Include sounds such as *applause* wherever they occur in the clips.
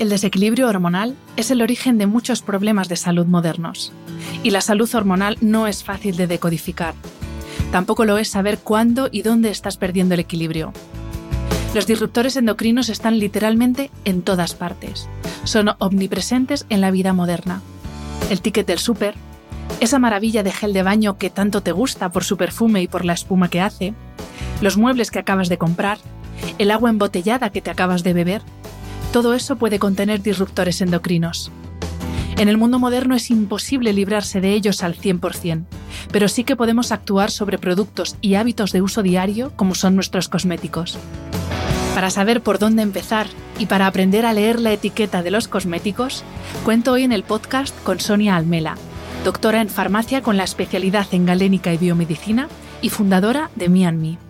El desequilibrio hormonal es el origen de muchos problemas de salud modernos y la salud hormonal no es fácil de decodificar. Tampoco lo es saber cuándo y dónde estás perdiendo el equilibrio. Los disruptores endocrinos están literalmente en todas partes. Son omnipresentes en la vida moderna. El ticket del súper, esa maravilla de gel de baño que tanto te gusta por su perfume y por la espuma que hace, los muebles que acabas de comprar, el agua embotellada que te acabas de beber, todo eso puede contener disruptores endocrinos. En el mundo moderno es imposible librarse de ellos al 100%, pero sí que podemos actuar sobre productos y hábitos de uso diario como son nuestros cosméticos. Para saber por dónde empezar y para aprender a leer la etiqueta de los cosméticos, cuento hoy en el podcast con Sonia Almela, doctora en farmacia con la especialidad en galénica y biomedicina y fundadora de Me and Me.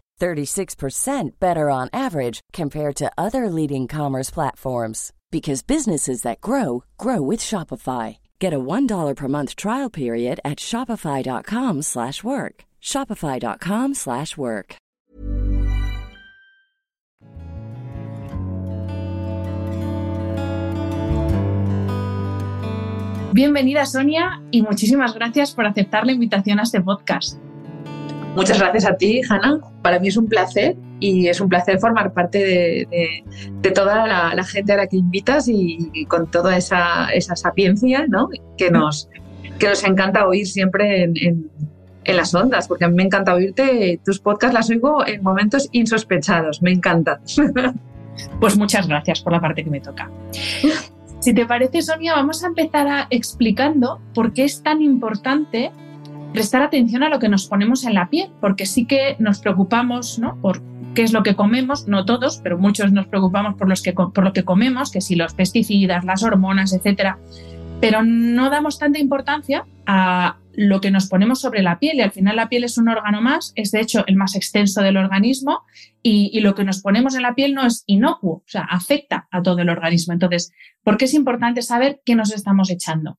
36% better on average compared to other leading commerce platforms because businesses that grow grow with Shopify. Get a $1 per month trial period at shopify.com/work. shopify.com/work. Bienvenida Sonia y muchísimas gracias por aceptar la invitación a este podcast. Muchas gracias a ti, Hanna. Para mí es un placer y es un placer formar parte de, toda la, gente a la que invitas y, con toda esa, sapiencia ¿no? que, nos, que nos encanta oír siempre en, las ondas, porque a mí me encanta oírte. Tus podcasts las oigo en momentos insospechados, me encanta. *laughs* Pues muchas gracias por la parte que me toca. Si te parece, Sonia, vamos a empezar explicando por qué es tan importante prestar atención a lo que nos ponemos en la piel, porque sí que nos preocupamos ¿no? por qué es lo que comemos, no todos, pero muchos nos preocupamos por, los que, por lo que comemos, que si los pesticidas, las hormonas, etcétera, pero no damos tanta importancia a lo que nos ponemos sobre la piel y al final la piel es un órgano más, es de hecho el más extenso del organismo y, y, lo que nos ponemos en la piel no es inocuo, o sea, afecta a todo el organismo. Entonces, ¿por qué es importante saber qué nos estamos echando?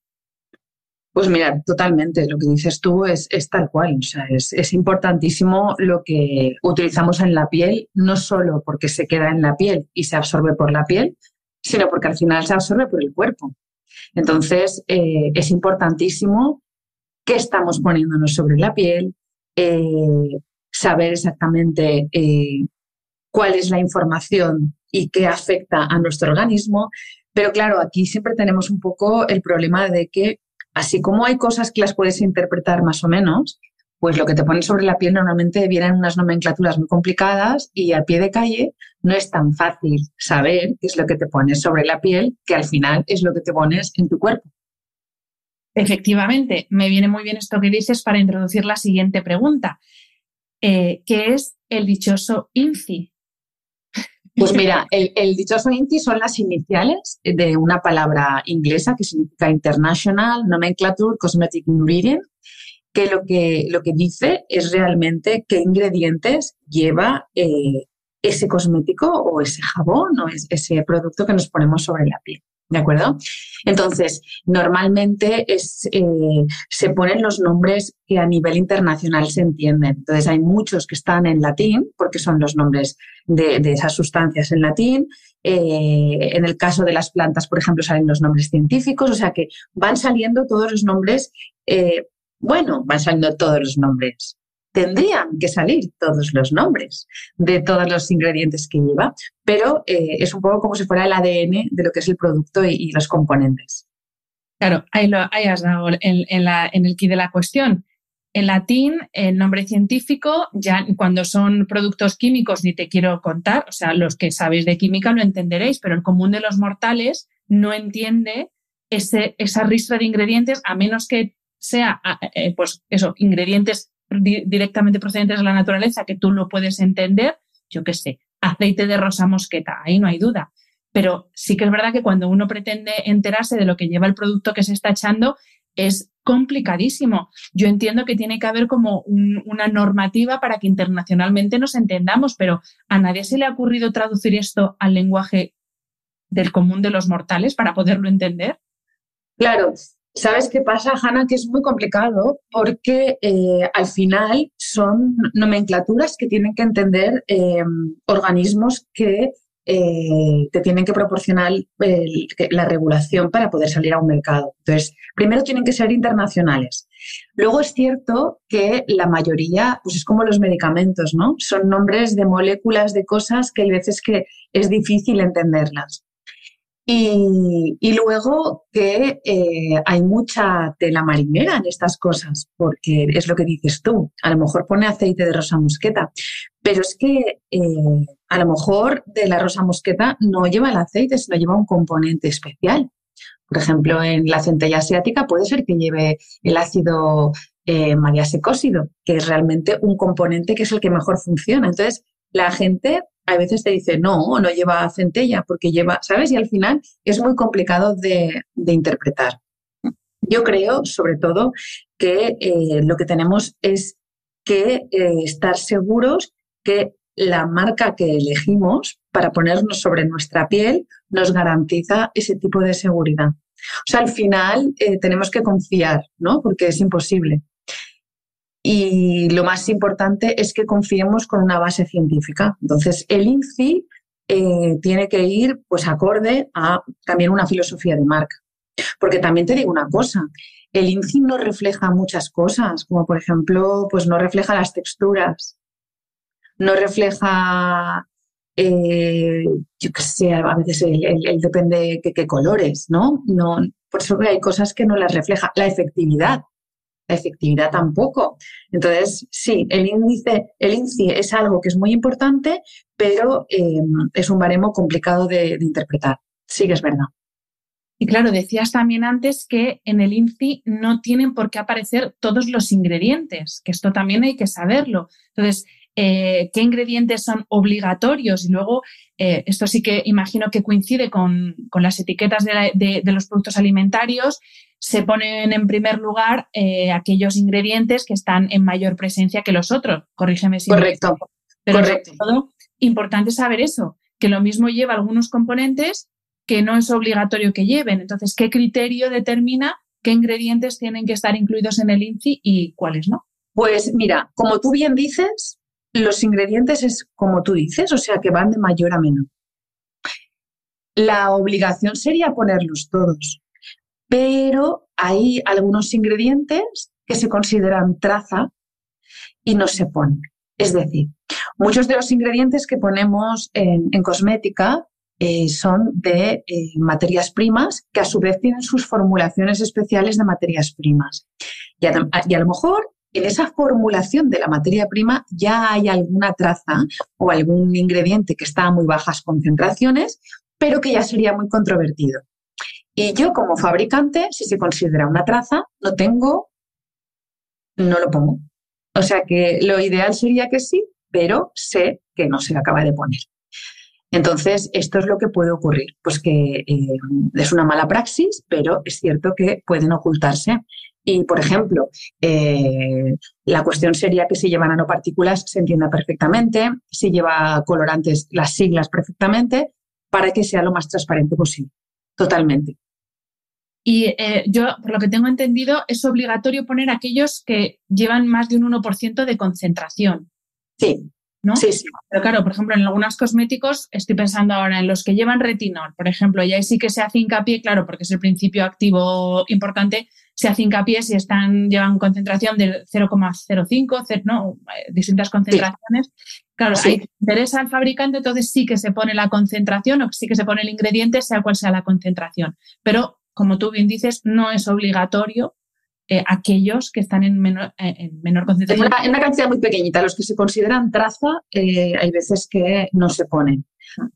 Pues mira, totalmente, lo que dices tú es, tal cual, o sea, es, importantísimo lo que utilizamos en la piel, no solo porque se queda en la piel y se absorbe por la piel, sino porque al final se absorbe por el cuerpo. Entonces, eh, es importantísimo qué estamos poniéndonos sobre la piel, eh, saber exactamente eh, cuál es la información y qué afecta a nuestro organismo. Pero claro, aquí siempre tenemos un poco el problema de que Así como hay cosas que las puedes interpretar más o menos, pues lo que te pones sobre la piel normalmente vienen unas nomenclaturas muy complicadas y a pie de calle no es tan fácil saber qué es lo que te pones sobre la piel, que al final es lo que te pones en tu cuerpo. Efectivamente, me viene muy bien esto que dices para introducir la siguiente pregunta, eh, ¿qué es el dichoso INCI? Pues mira, el, dichoso INTI son las iniciales de una palabra inglesa que significa International Nomenclature Cosmetic Ingredient, que lo que, lo que dice es realmente qué ingredientes lleva eh, ese cosmético o ese jabón o ese producto que nos ponemos sobre la piel. ¿De acuerdo? Entonces, normalmente eh, se ponen los nombres que a nivel internacional se entienden. Entonces, hay muchos que están en latín, porque son los nombres de, esas sustancias en latín. Eh, en el caso de las plantas, por ejemplo, salen los nombres científicos, o sea que van saliendo todos los nombres, eh, bueno, van saliendo todos los nombres tendrían que salir todos los nombres de todos los ingredientes que lleva, pero eh, es un poco como si fuera el ADN de lo que es el producto y, los componentes. Claro, ahí, lo, has dado en, en el key de la cuestión. En latín, el nombre científico, ya cuando son productos químicos ni te quiero contar, o sea, los que sabéis de química lo entenderéis, pero el común de los mortales no entiende ese, esa ristra de ingredientes a menos que sea, eh, pues eso, ingredientes directamente procedentes de la naturaleza que tú lo puedes entender, yo qué sé, aceite de rosa mosqueta, ahí no hay duda. Pero sí que es verdad que cuando uno pretende enterarse de lo que lleva el producto que se está echando, es complicadísimo. Yo entiendo que tiene que haber como una normativa para que internacionalmente nos entendamos, pero a nadie se le ha ocurrido traducir esto al lenguaje del común de los mortales para poderlo entender. Claro, ¿Sabes qué pasa, Hanna? Que es muy complicado porque eh, al final son nomenclaturas que tienen que entender eh, organismos que eh, te tienen que proporcionar la regulación para poder salir a un mercado. Entonces, primero tienen que ser internacionales. Luego es cierto que la mayoría, pues es como los medicamentos, ¿no? Son nombres de moléculas, de cosas que hay veces que es difícil entenderlas. Y, luego que eh, hay mucha tela marinera en estas cosas, porque es lo que dices tú, a lo mejor pone aceite de rosa mosqueta, pero es que eh, a lo mejor de la rosa mosqueta no lleva el aceite, sino lleva un componente especial. Por ejemplo, en la centella asiática puede ser que lleve el ácido eh, mariasecósido, que es realmente un componente que es el que mejor funciona. Entonces, la gente a veces te dice, no, no lleva centella porque lleva, ¿sabes? Y al final es muy complicado de, interpretar. Yo creo, sobre todo, que eh, lo que tenemos es que eh, estar seguros que la marca que elegimos para ponernos sobre nuestra piel nos garantiza ese tipo de seguridad. O sea, al final eh, tenemos que confiar, ¿no? Porque es imposible. Y lo más importante es que confiemos con una base científica. Entonces, el INCI eh, tiene que ir pues acorde a también una filosofía de marca. Porque también te digo una cosa, el INCI no refleja muchas cosas, como por ejemplo, pues no refleja las texturas, no refleja, eh, yo qué sé, a veces el, depende de qué colores, ¿no? ¿no? Por eso hay cosas que no las refleja. La efectividad, efectividad tampoco. Entonces, sí, el índice, el índice es algo que es muy importante, pero em, es un baremo complicado de, interpretar. Sí que es verdad. Y claro, decías también antes que en el INCI no tienen por qué aparecer todos los ingredientes, que esto también hay que saberlo. Entonces, eh, qué ingredientes son obligatorios y luego eh, esto sí que imagino que coincide con, las etiquetas de, los productos alimentarios se ponen en primer lugar eh, aquellos ingredientes que están en mayor presencia que los otros. Corrígeme si Correcto. Pero Correcto. todo, importante saber eso, que lo mismo lleva algunos componentes que no es obligatorio que lleven. Entonces, ¿qué criterio determina qué ingredientes tienen que estar incluidos en el INCI y cuáles no? Pues mira, como tú bien dices, los ingredientes es como tú dices, o sea que van de mayor a menor. La obligación sería ponerlos todos pero hay algunos ingredientes que se consideran traza y no se ponen. Es decir, muchos de los ingredientes que ponemos en, cosmética eh, son de eh, materias primas que a su vez tienen sus formulaciones especiales de materias primas. Y a, y a, lo mejor en esa formulación de la materia prima ya hay alguna traza o algún ingrediente que está a muy bajas concentraciones, pero que ya sería muy controvertido. Y yo como fabricante, si se considera una traza, no tengo, no lo pongo. O sea que lo ideal sería que sí, pero sé que no se acaba de poner. Entonces, esto es lo que puede ocurrir, pues que eh, es una mala praxis, pero es cierto que pueden ocultarse. Y, por ejemplo, eh, la cuestión sería que si lleva nanopartículas se entienda perfectamente, si lleva colorantes, las siglas perfectamente, para que sea lo más transparente posible. Totalmente. Y eh, yo, por lo que tengo entendido, es obligatorio poner aquellos que llevan más de un 1% de concentración. Sí. ¿No? Sí, sí. Pero claro, por ejemplo, en algunos cosméticos, estoy pensando ahora en los que llevan retinol, por ejemplo, y ahí sí que se hace hincapié, claro, porque es el principio activo importante, se hace hincapié si están, llevan concentración del 0,05, no, eh, distintas concentraciones. Claro, si interesa al fabricante, entonces sí que se pone la concentración o sí que se pone el ingrediente, sea cual sea la concentración. Pero, como tú bien dices, no es obligatorio eh, aquellos que están en menor, eh, en menor concentración. En una, cantidad muy pequeñita. Los que se consideran traza, hay veces que no se ponen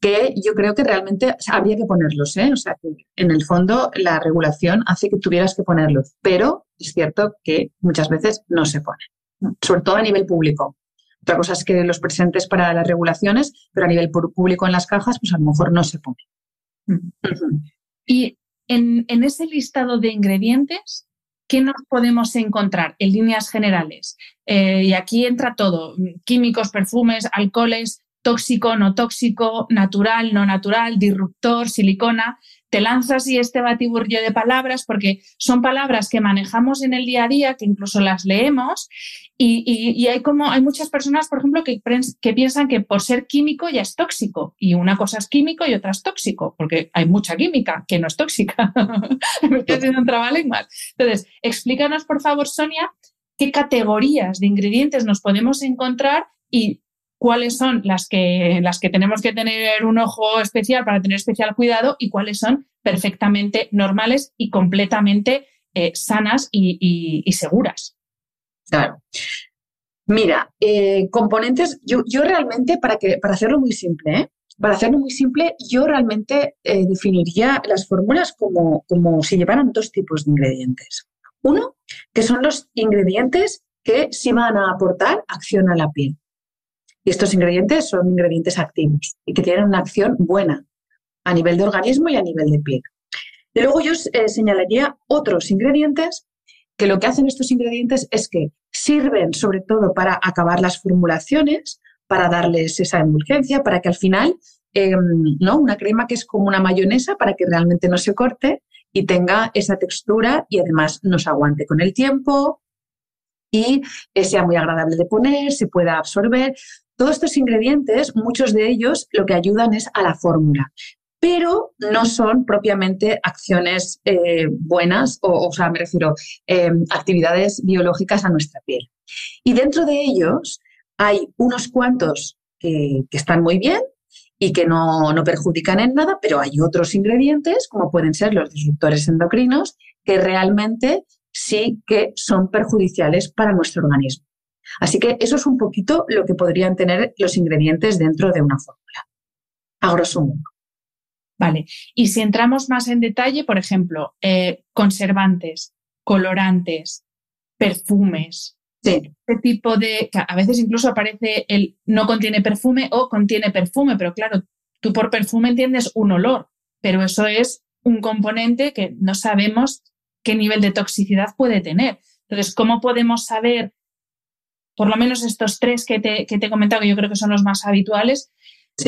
que yo creo que realmente habría que ponerlos, ¿eh? O sea, que en el fondo la regulación hace que tuvieras que ponerlos, pero es cierto que muchas veces no se ponen, sobre todo a nivel público. Otra cosa es que los presentes para las regulaciones, pero a nivel público en las cajas, pues a lo mejor no se pone. Y en, ese listado de ingredientes, ¿qué nos podemos encontrar en líneas generales? Eh, y aquí entra todo, químicos, perfumes, alcoholes, tóxico, no tóxico, natural, no natural, disruptor, silicona. Te lanzas y este batiburrillo de palabras porque son palabras que manejamos en el día a día, que incluso las leemos y, hay como hay muchas personas, por ejemplo, que, que, piensan que por ser químico ya es tóxico y una cosa es químico y otra es tóxico, porque hay mucha química que no es tóxica. *laughs* Me estoy haciendo un trabalenguas. Entonces, explícanos, por favor, Sonia, qué categorías de ingredientes nos podemos encontrar y cuáles son las que, las que tenemos que tener un ojo especial para tener especial cuidado y cuáles son perfectamente normales y completamente eh, sanas y, seguras. Claro. Mira, eh, componentes, yo, yo, realmente, para, que, para hacerlo muy simple, ¿eh? para hacerlo muy simple, yo realmente definiría las fórmulas como, como si llevaran dos tipos de ingredientes. Uno, que son los ingredientes que sí van a aportar acción a la piel. Y estos ingredientes son ingredientes activos y que tienen una acción buena a nivel de organismo y a nivel de piel. Y luego yo eh, señalaría otros ingredientes que lo que hacen estos ingredientes es que sirven sobre todo para acabar las formulaciones, para darles esa emulgencia, para que al final, em, ¿no? Una crema que es como una mayonesa para que realmente no se corte y tenga esa textura y además nos aguante con el tiempo y sea muy agradable de poner, se pueda absorber. Todos estos ingredientes, muchos de ellos lo que ayudan es a la fórmula, pero no son propiamente acciones eh, buenas o, o sea, me refiero, eh, actividades biológicas a nuestra piel. Y dentro de ellos hay unos cuantos que, están muy bien y que no, no, perjudican en nada, pero hay otros ingredientes, como pueden ser los disruptores endocrinos, que realmente sí que son perjudiciales para nuestro organismo. Así que eso es un poquito lo que podrían tener los ingredientes dentro de una fórmula, a grosso modo. Vale, y si entramos más en detalle, por ejemplo, eh, conservantes, colorantes, perfumes, sí. este tipo de, a veces incluso aparece el no contiene perfume o contiene perfume, pero claro, tú por perfume entiendes un olor, pero eso es un componente que no sabemos qué nivel de toxicidad puede tener. Entonces, ¿cómo podemos saber por lo menos estos tres que te, he comentado, que yo creo que son los más habituales,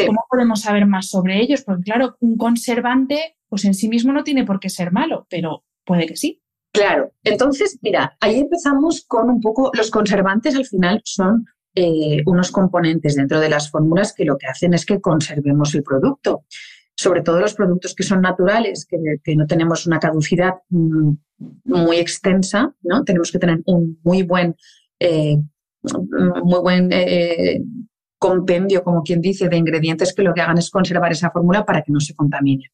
¿cómo podemos saber más sobre ellos? Porque claro, un conservante, pues en sí mismo no tiene por qué ser malo, pero puede que sí. Claro, entonces, mira, ahí empezamos con un poco, los conservantes al final son eh, unos componentes dentro de las fórmulas que lo que hacen es que conservemos el producto. Sobre todo los productos que son naturales, que, no tenemos una caducidad mm, muy extensa, ¿no? Tenemos que tener un muy buen eh, muy buen eh, compendio, como quien dice, de ingredientes que lo que hagan es conservar esa fórmula para que no se contamine.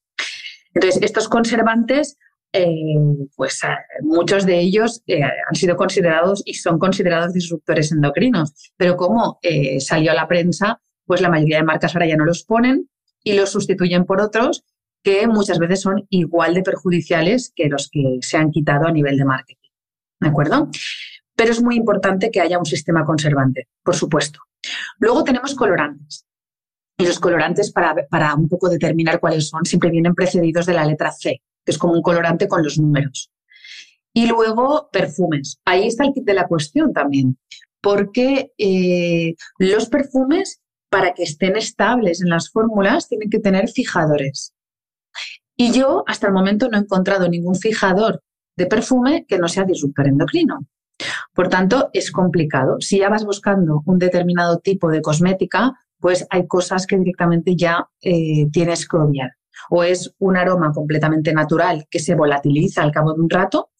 Entonces, estos conservantes, eh, pues eh, muchos de ellos han sido considerados y son considerados disruptores endocrinos, pero como salió a la prensa, pues la mayoría de marcas ahora ya no los ponen y los sustituyen por otros que muchas veces son igual de perjudiciales que los que se han quitado a nivel de marketing. ¿De acuerdo? Pero es muy importante que haya un sistema conservante, por supuesto. Luego tenemos colorantes. Y los colorantes, para, para un poco determinar cuáles son, siempre vienen precedidos de la letra C, que es como un colorante con los números. Y luego perfumes. Ahí está el kit de la cuestión también, porque eh, los perfumes, para que estén estables en las fórmulas, tienen que tener fijadores. Y yo hasta el momento no he encontrado ningún fijador de perfume que no sea disruptor endocrino. Por tanto, es complicado. Si ya vas buscando un determinado tipo de cosmética, pues hay cosas que directamente ya eh, tienes que obviar. O es un aroma completamente natural que se volatiliza al cabo de un rato,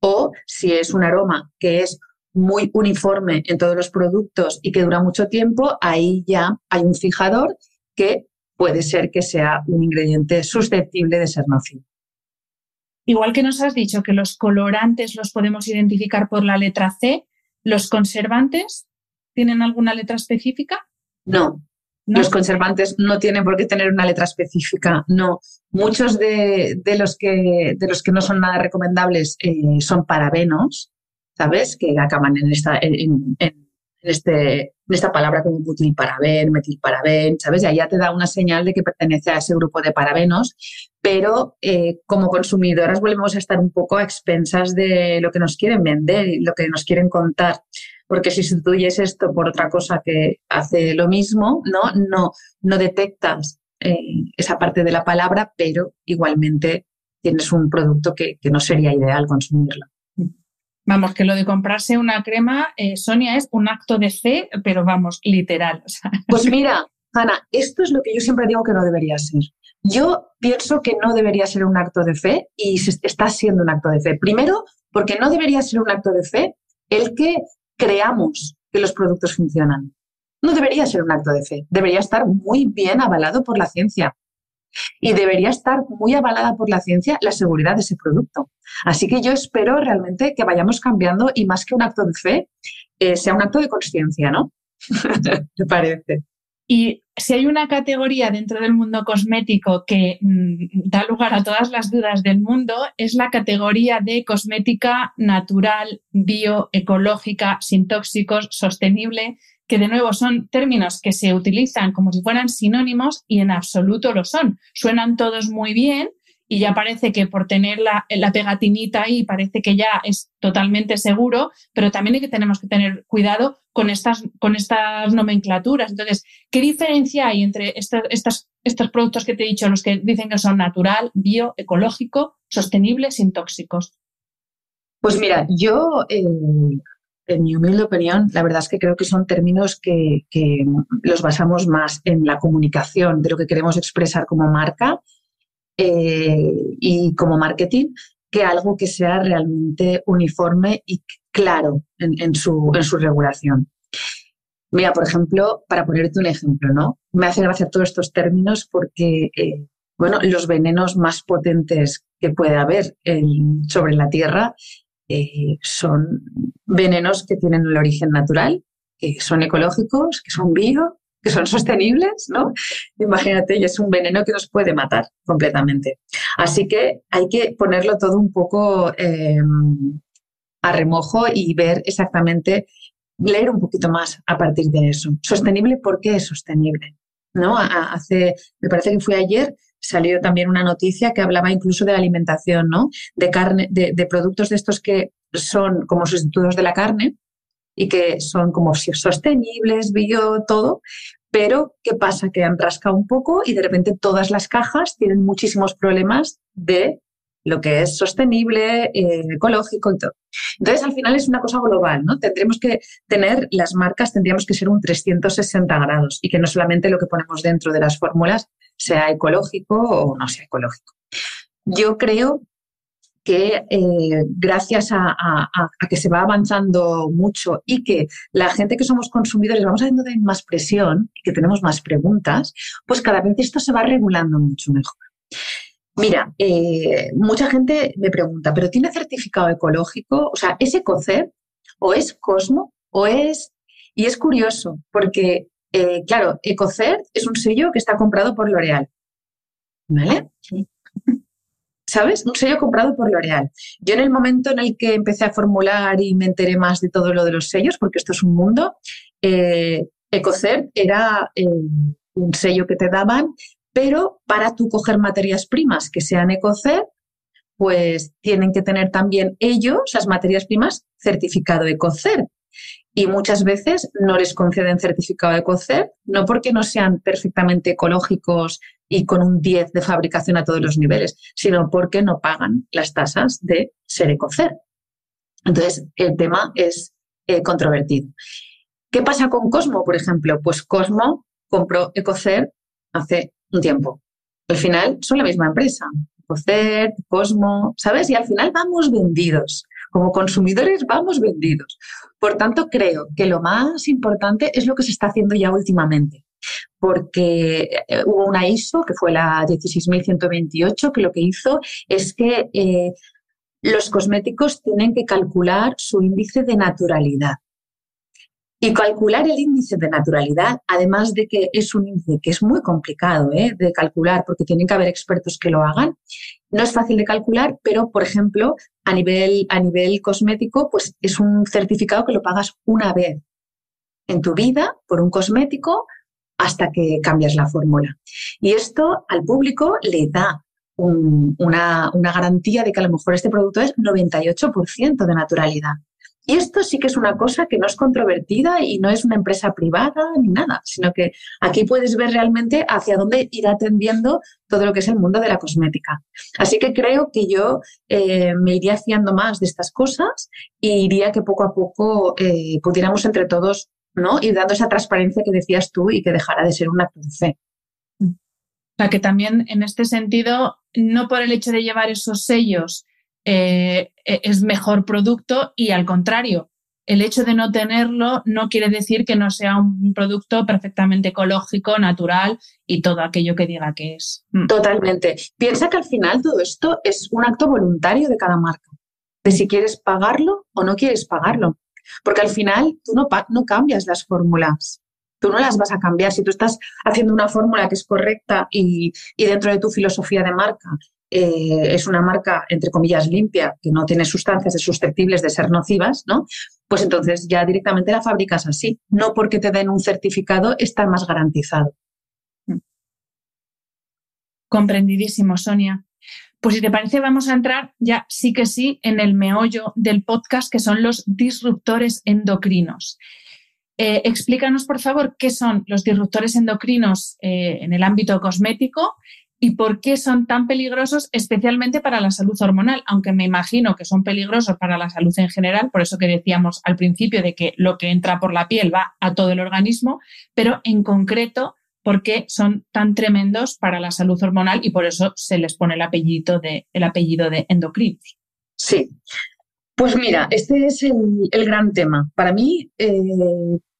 O si es un aroma que es muy uniforme en todos los productos y que dura mucho tiempo, ahí ya hay un fijador que puede ser que sea un ingrediente susceptible de ser nocivo. Igual que nos has dicho que los colorantes los podemos identificar por la letra C, ¿los conservantes tienen alguna letra específica? No, Los conservantes no tienen por qué tener una letra específica, no. Muchos de, los, que, de los que no son nada recomendables eh, son parabenos, ¿sabes? Que acaban en esta, en, este, en esta palabra como butilparaben, metilparaben, ¿sabes? Y ahí ya te da una señal de que pertenece a ese grupo de parabenos, pero eh, como consumidoras volvemos a estar un poco a expensas de lo que nos quieren vender y lo que nos quieren contar. Porque si sustituyes esto por otra cosa que hace lo mismo, no, no, no detectas eh, esa parte de la palabra, pero igualmente tienes un producto que no sería ideal consumirlo. Vamos, que lo de comprarse una crema, eh, Sonia, es un acto de fe, pero vamos, literal. Pues *laughs* mira, Ana, esto es lo que yo siempre digo que no debería ser. Yo pienso que no debería ser un acto de fe y está siendo un acto de fe. Primero, porque no debería ser un acto de fe el que creamos que los productos funcionan. No debería ser un acto de fe, debería estar muy bien avalado por la ciencia y debería estar muy avalada por la ciencia la seguridad de ese producto. Así que yo espero realmente que vayamos cambiando y más que un acto de fe, eh, sea un acto de conciencia, ¿no? *laughs* Me parece. Y si hay una categoría dentro del mundo cosmético que mm, da lugar a todas las dudas del mundo, es la categoría de cosmética natural, bioecológica, sin tóxicos, sostenible, que de nuevo son términos que se utilizan como si fueran sinónimos y en absoluto lo son. Suenan todos muy bien y ya parece que por tener la, pegatinita ahí parece que ya es totalmente seguro, pero también hay que tenemos que tener cuidado con estas, con estas nomenclaturas. Entonces, ¿qué diferencia hay entre estos, estos productos que te he dicho, los que dicen que son natural, bio, ecológico, sostenible, sin tóxicos? Pues mira, yo eh, en mi humilde opinión, la verdad es que creo que son términos que, los basamos más en la comunicación de lo que queremos expresar como marca eh, y como marketing que algo que sea realmente uniforme y claro en, su, regulación. Mira, por ejemplo, para ponerte un ejemplo, ¿no? Me hace gracia todos estos términos porque, eh, bueno, los venenos más potentes que puede haber sobre la Tierra eh, son venenos que tienen el origen natural, que son ecológicos, que son bio, que son sostenibles, ¿no? Imagínate, y es un veneno que nos puede matar completamente. Así que hay que ponerlo todo un poco em, a remojo y ver exactamente, leer un poquito más a partir de eso. Sostenible, ¿por qué es sostenible? ¿No? Hace, me parece que fue ayer, salió también una noticia que hablaba incluso de la alimentación, ¿no? De carne, de, productos de estos que son como sustitutos de la carne y que son como sostenibles, bio, todo, pero ¿qué pasa? Que han rascado un poco y de repente todas las cajas tienen muchísimos problemas de lo que es sostenible, eh, ecológico y todo. Entonces, al final es una cosa global, ¿no? Tendremos que tener, las marcas tendríamos que ser un 360 grados y que no solamente lo que ponemos dentro de las fórmulas sea ecológico o no sea ecológico. Yo creo que eh, gracias a, que se va avanzando mucho y que la gente que somos consumidores vamos haciendo más presión y que tenemos más preguntas, pues cada vez esto se va regulando mucho mejor. Mira, eh, mucha gente me pregunta, ¿pero tiene certificado ecológico? O sea, ¿es Ecocer o es Cosmo o es... Y es curioso porque eh, claro, Ecocert es un sello que está comprado por L'Oreal. ¿Vale? *laughs* ¿Sabes? Un sello comprado por L'Oreal. Yo en el momento en el que empecé a formular y me enteré más de todo lo de los sellos, porque esto es un mundo, eh, Ecocert era eh, un sello que te daban, pero para tú coger materias primas que sean Ecocert, pues tienen que tener también ellos, las materias primas, certificado Ecocert y muchas veces no les conceden certificado de EcoCert, no porque no sean perfectamente ecológicos y con un 10 de fabricación a todos los niveles, sino porque no pagan las tasas de ser EcoCert. Entonces, el tema es eh, controvertido. ¿Qué pasa con Cosmo, por ejemplo? Pues Cosmo compró EcoCert hace un tiempo. Al final son la misma empresa. EcoCert, Cosmo, ¿sabes? Y al final vamos vendidos como consumidores vamos vendidos. Por tanto, creo que lo más importante es lo que se está haciendo ya últimamente porque eh, hubo una ISO, que fue la 16128, que lo que hizo es que eh, los cosméticos tienen que calcular su índice de naturalidad. Y calcular el índice de naturalidad, además de que es un índice que es muy complicado ¿eh? de calcular porque tienen que haber expertos que lo hagan, no es fácil de calcular, pero, por ejemplo, a nivel, a nivel cosmético, pues es un certificado que lo pagas una vez en tu vida por un cosmético hasta que cambias la fórmula. Y esto al público le da una, una garantía de que a lo mejor este producto es 98% de naturalidad. Y esto sí que es una cosa que no es controvertida y no es una empresa privada ni nada, sino que aquí puedes ver realmente hacia dónde irá atendiendo todo lo que es el mundo de la cosmética. Así que creo que yo eh, me iría fiando más de estas cosas y iría que poco a poco eh, pudiéramos entre todos ¿no? ir dando esa transparencia que decías tú y que dejara de ser un acto de fe. O sea que también en este sentido, no por el hecho de llevar esos sellos eh, e, es mejor producto y al contrario, el hecho de no tenerlo no quiere decir que no sea un producto perfectamente ecológico, natural y todo aquello que diga que es. Mm. Totalmente. Piensa que al final todo esto es un acto voluntario de cada marca, de si quieres pagarlo o no quieres pagarlo. Porque al final tú no, cambias las fórmulas, tú no las vas a cambiar. Si tú estás haciendo una fórmula que es correcta y dentro de tu filosofía de marca eh, es una marca, entre comillas, limpia, que no tiene sustancias susceptibles de ser nocivas, ¿no? Pues entonces ya directamente la fabricas así. No porque te den un certificado está más garantizado. Comprendidísimo, Sonia. Pues si te parece, vamos a entrar ya sí que sí en el meollo del podcast, que son los disruptores endocrinos. Eh, explícanos, por favor, qué son los disruptores endocrinos eh, en el ámbito cosmético y por qué son tan peligrosos, especialmente para la salud hormonal, aunque me imagino que son peligrosos para la salud en general, por eso que decíamos al principio de que lo que entra por la piel va a todo el organismo, pero en concreto, por qué son tan tremendos para la salud hormonal y por eso se les pone el apellido de, el apellido de endocrinos. Sí. Pues mira, este es el, gran tema. Para mí, eh,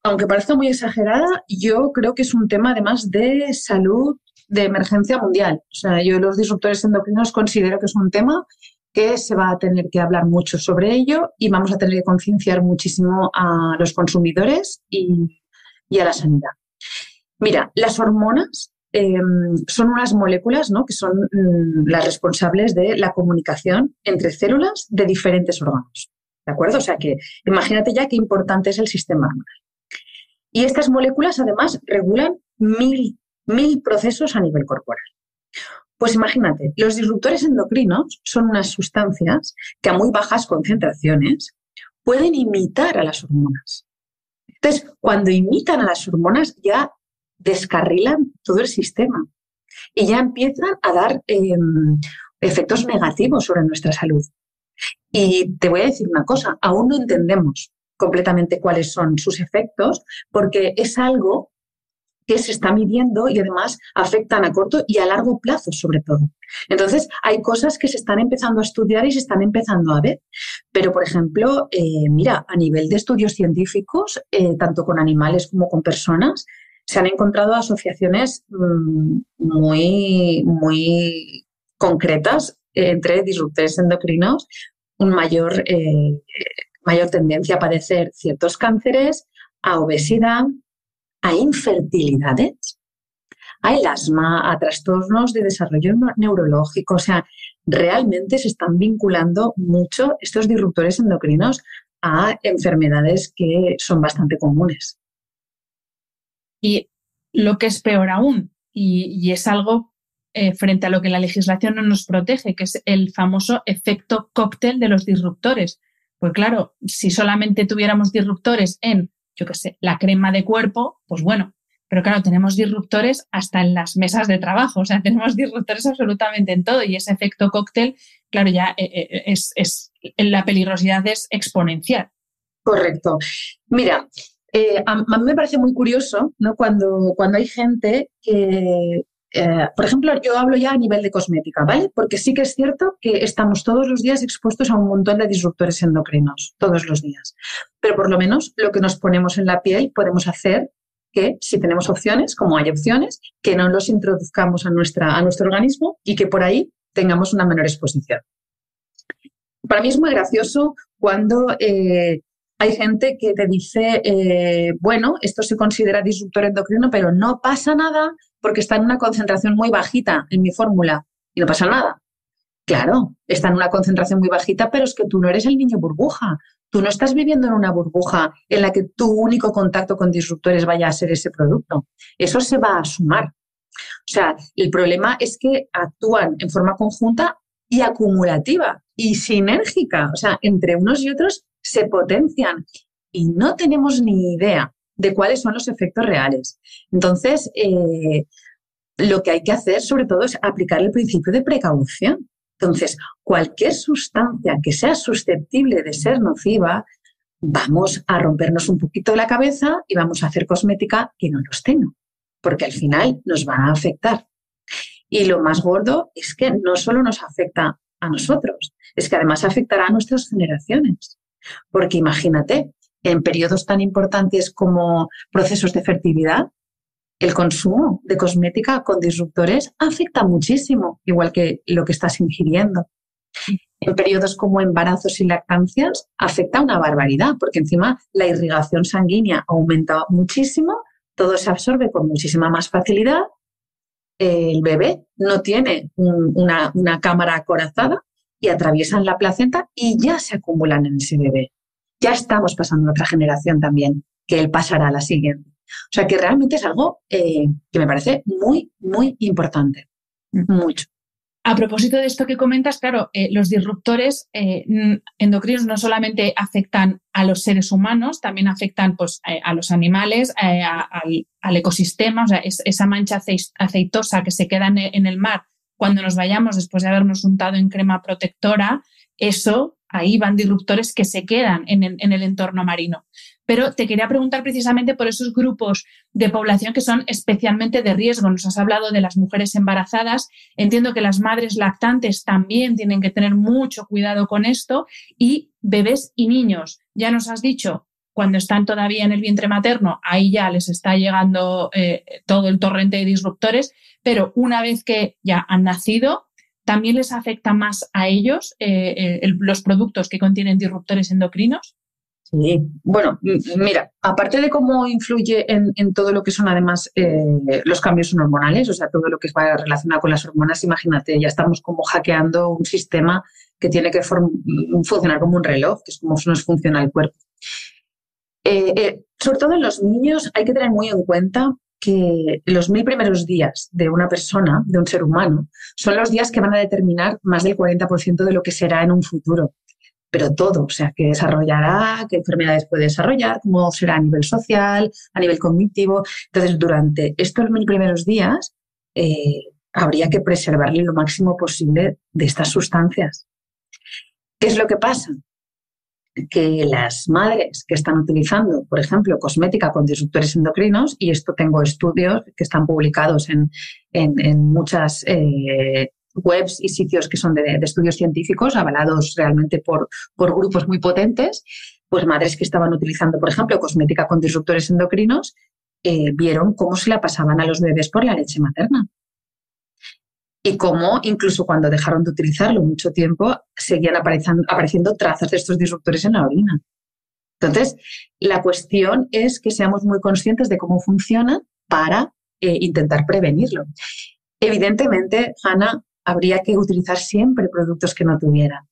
aunque parezca muy exagerada, yo creo que es un tema además de salud de emergencia mundial. O sea, yo los disruptores endocrinos considero que es un tema que se va a tener que hablar mucho sobre ello y vamos a tener que concienciar muchísimo a los consumidores y, a la sanidad. Mira, las hormonas em, son unas moléculas ¿no? que son mm, las responsables de la comunicación entre células de diferentes órganos. ¿De acuerdo? O sea que imagínate ya qué importante es el sistema hormonal. Y estas moléculas además regulan mil mil procesos a nivel corporal. Pues imagínate, los disruptores endocrinos son unas sustancias que a muy bajas concentraciones pueden imitar a las hormonas. Entonces, cuando imitan a las hormonas ya descarrilan todo el sistema y ya empiezan a dar em, efectos negativos sobre nuestra salud. Y te voy a decir una cosa, aún no entendemos completamente cuáles son sus efectos porque es algo que se está midiendo y además afectan a corto y a largo plazo sobre todo. Entonces, hay cosas que se están empezando a estudiar y se están empezando a ver. Pero, por ejemplo, eh, mira, a nivel de estudios científicos, eh, tanto con animales como con personas, se han encontrado asociaciones mm, muy, muy concretas entre disruptores endocrinos, un mayor, eh, mayor tendencia a padecer ciertos cánceres, a obesidad, a infertilidades, hay asma, a trastornos de desarrollo neurológico. O sea, realmente se están vinculando mucho estos disruptores endocrinos a enfermedades que son bastante comunes. Y lo que es peor aún, y, es algo eh, frente a lo que la legislación no nos protege, que es el famoso efecto cóctel de los disruptores. Pues claro, si solamente tuviéramos disruptores en yo qué sé, la crema de cuerpo, pues bueno, pero claro, tenemos disruptores hasta en las mesas de trabajo, o sea, *laughs* tenemos disruptores absolutamente en todo y ese efecto cóctel, claro, ya eh, eh, es, es la peligrosidad es exponencial. Correcto. Mira, eh, a, mí me parece muy curioso ¿no? cuando, cuando hay gente que eh, por ejemplo, yo hablo ya a nivel de cosmética, ¿vale? Porque sí que es cierto que estamos todos los días expuestos a un montón de disruptores endocrinos, todos los días. Pero por lo menos lo que nos ponemos en la piel podemos hacer que, si tenemos opciones, como hay opciones, que no los introduzcamos a, nuestra, a nuestro organismo y que por ahí tengamos una menor exposición. Para mí es muy gracioso cuando eh, hay gente que te dice, eh, bueno, esto se considera disruptor endocrino, pero no pasa nada porque está en una concentración muy bajita en mi fórmula y no pasa nada. Claro, está en una concentración muy bajita, pero es que tú no eres el niño burbuja. Tú no estás viviendo en una burbuja en la que tu único contacto con disruptores vaya a ser ese producto. Eso se va a sumar. O sea, el problema es que actúan en forma conjunta y acumulativa y sinérgica. O sea, entre unos y otros se potencian y no tenemos ni idea de cuáles son los efectos reales. Entonces, eh, lo que hay que hacer sobre todo es aplicar el principio de precaución. Entonces, cualquier sustancia que sea susceptible de ser nociva, vamos a rompernos un poquito la cabeza y vamos a hacer cosmética que no los tenga, porque al final nos va a afectar. Y lo más gordo es que no solo nos afecta a nosotros, es que además afectará a nuestras generaciones. Porque imagínate, en periodos tan importantes como procesos de fertilidad, el consumo de cosmética con disruptores afecta muchísimo, igual que lo que estás ingiriendo. En periodos como embarazos y lactancias afecta una barbaridad, porque encima la irrigación sanguínea aumenta muchísimo, todo se absorbe con muchísima más facilidad. El bebé no tiene una, una cámara acorazada y atraviesan la placenta y ya se acumulan en ese bebé. Ya estamos pasando a otra generación también, que él pasará a la siguiente. O sea que realmente es algo eh, que me parece muy, muy importante. Mucho. A propósito de esto que comentas, claro, eh, los disruptores eh, endocrinos no solamente afectan a los seres humanos, también afectan pues, a los animales, al, ecosistema, o sea, esa mancha aceitosa que se queda en el mar cuando nos vayamos después de habernos untado en crema protectora, eso, ahí van disruptores que se quedan en el, entorno marino. Pero te quería preguntar precisamente por esos grupos de población que son especialmente de riesgo. Nos has hablado de las mujeres embarazadas. Entiendo que las madres lactantes también tienen que tener mucho cuidado con esto y bebés y niños. Ya nos has dicho, cuando están todavía en el vientre materno, ahí ya les está llegando eh, todo el torrente de disruptores, pero una vez que ya han nacido, ¿También les afecta más a ellos eh, eh, los productos que contienen disruptores endocrinos? Sí, bueno, mira, aparte de cómo influye en, todo lo que son además eh, los cambios hormonales, o sea, todo lo que va relacionado con las hormonas, imagínate, ya estamos como hackeando un sistema que tiene que funcionar como un reloj, que es como nos funciona el cuerpo. sobre todo en los niños hay que tener muy en cuenta que los mil primeros días de una persona, de un ser humano, son los días que van a determinar más del 40% de lo que será en un futuro. Pero todo, o sea, qué desarrollará, qué enfermedades puede desarrollar, cómo será a nivel social, a nivel cognitivo. Entonces, durante estos mil primeros días, eh, habría que preservarle lo máximo posible de estas sustancias. ¿Qué es lo que pasa? Que las madres que están utilizando, por ejemplo, cosmética con disruptores endocrinos, y esto tengo estudios que están publicados en, muchas eh, webs y sitios que son de, estudios científicos, avalados realmente por, por grupos muy potentes, pues madres que estaban utilizando, por ejemplo, cosmética con disruptores endocrinos, eh, vieron cómo se la pasaban a los bebés por la leche materna y cómo incluso cuando dejaron de utilizarlo mucho tiempo seguían apareciendo, trazas de estos disruptores en la orina. Entonces, la cuestión es que seamos muy conscientes de cómo funciona para eh, intentar prevenirlo. Evidentemente, Hanna, habría que utilizar siempre productos que no tuvieran.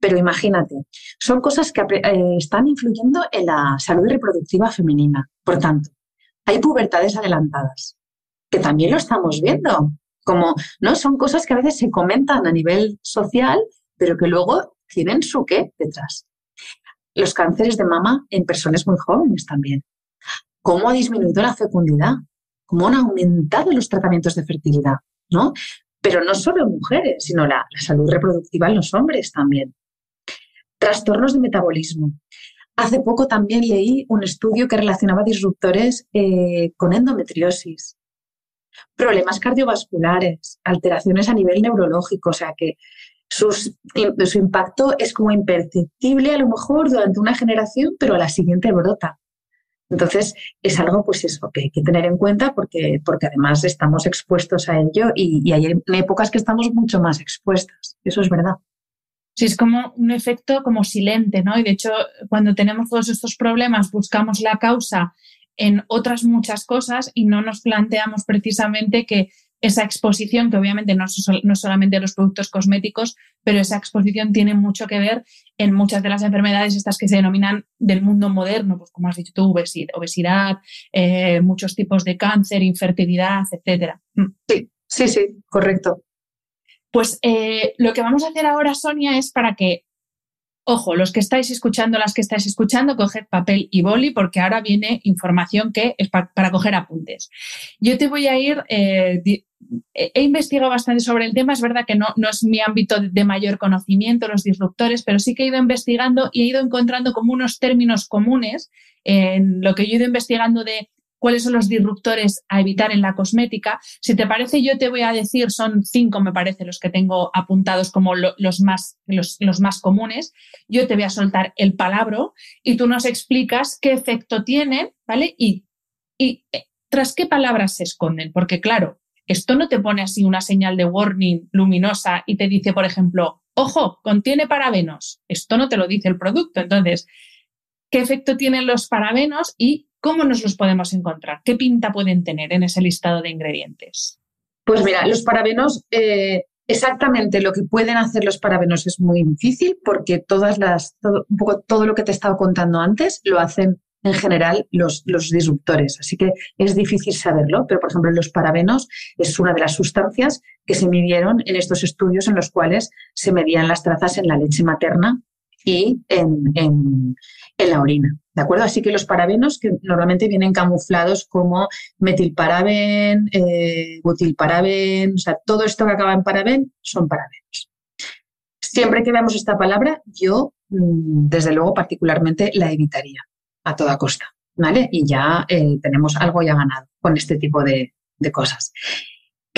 Pero imagínate, son cosas que eh, están influyendo en la salud reproductiva femenina. Por tanto, hay pubertades adelantadas, que también lo estamos viendo. Como, ¿no? Son cosas que a veces se comentan a nivel social, pero que luego tienen su qué detrás. Los cánceres de mama en personas muy jóvenes también. ¿Cómo ha disminuido la fecundidad? ¿Cómo han aumentado los tratamientos de fertilidad? ¿no? Pero no solo en mujeres, sino la, salud reproductiva en los hombres también. Trastornos de metabolismo. Hace poco también leí un estudio que relacionaba disruptores eh, con endometriosis. Problemas cardiovasculares, alteraciones a nivel neurológico, o sea que su impacto es como imperceptible a lo mejor durante una generación, pero a la siguiente brota. Entonces, es algo, pues eso, que hay que tener en cuenta porque, porque además estamos expuestos a ello y, y hay épocas que estamos mucho más expuestas. Eso es verdad. Sí, es como un efecto como silente, ¿no? Y de hecho, cuando tenemos todos estos problemas, buscamos la causa en otras muchas cosas y no nos planteamos precisamente que esa exposición, que obviamente no, es solamente los productos cosméticos, pero esa exposición tiene mucho que ver en muchas de las enfermedades estas que se denominan del mundo moderno, pues como has dicho tú, obesidad, eh, muchos tipos de cáncer, infertilidad, etcétera. Mm. Sí, sí, sí, correcto. Pues eh, lo que vamos a hacer ahora, Sonia, es para que Ojo, los que estáis escuchando, las que estáis escuchando, coged papel y boli porque ahora viene información que es para coger apuntes. Yo te voy a ir, eh, he investigado bastante sobre el tema, es verdad que no, no es mi ámbito de mayor conocimiento, los disruptores, pero sí que he ido investigando y he ido encontrando como unos términos comunes en lo que yo he ido investigando de cuáles son los disruptores a evitar en la cosmética. Si te parece, yo te voy a decir, son cinco, me parece, los que tengo apuntados como los, más, los, más comunes. Yo te voy a soltar el palabra y tú nos explicas qué efecto tienen, ¿vale? Y, y eh, tras qué palabras se esconden. Porque, claro, esto no te pone así una señal de warning luminosa y te dice, por ejemplo, ojo, contiene parabenos. Esto no te lo dice el producto. Entonces, ¿qué efecto tienen los parabenos y ¿Cómo nos los podemos encontrar? ¿Qué pinta pueden tener en ese listado de ingredientes? Pues mira, los parabenos, eh, exactamente lo que pueden hacer los parabenos es muy difícil porque todas las, todo, un poco todo lo que te he estado contando antes lo hacen en general los, los, disruptores. Así que es difícil saberlo, pero por ejemplo los parabenos es una de las sustancias que se midieron en estos estudios en los cuales se medían las trazas en la leche materna y en, la orina. ¿De acuerdo? Así que los parabenos, que normalmente vienen camuflados como metilparaben, eh, butilparaben, o sea, todo esto que acaba en paraben son parabenos. Siempre que veamos esta palabra, yo, mm, desde luego, particularmente la evitaría a toda costa. ¿Vale? Y ya eh, tenemos algo ya ganado con este tipo de, de cosas.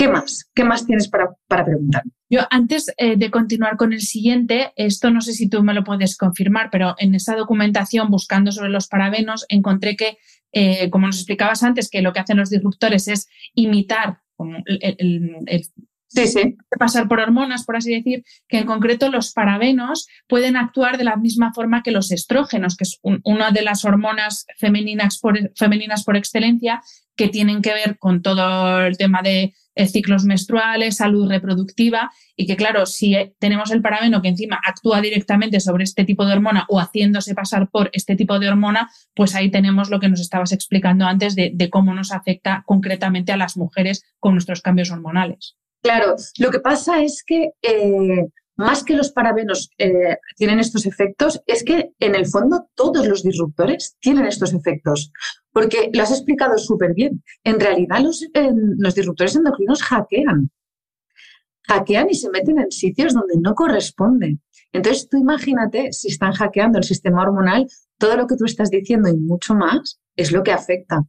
¿Qué más? ¿Qué más tienes para, para preguntar? Yo antes eh, de continuar con el siguiente, esto no sé si tú me lo puedes confirmar, pero en esa documentación buscando sobre los parabenos encontré que, eh, como nos explicabas antes, que lo que hacen los disruptores es imitar el, Sí, sí. Pasar por hormonas, por así decir, que en concreto los parabenos pueden actuar de la misma forma que los estrógenos, que es una de las hormonas femeninas por, femeninas por excelencia, que tienen que ver con todo el tema de ciclos menstruales, salud reproductiva y que claro, si eh, tenemos el parabeno que encima actúa directamente sobre este tipo de hormona o haciéndose pasar por este tipo de hormona, pues ahí tenemos lo que nos estabas explicando antes de, cómo nos afecta concretamente a las mujeres con nuestros cambios hormonales. Claro, lo que pasa es que eh, más que los parabenos tienen estos efectos, es que en el fondo todos los disruptores tienen estos efectos. Porque lo has explicado súper bien. En realidad los, los disruptores endocrinos hackean. Hackean y se meten en sitios donde no corresponden. Entonces tú imagínate si están hackeando el sistema hormonal, todo lo que tú estás diciendo y mucho más es lo que afecta.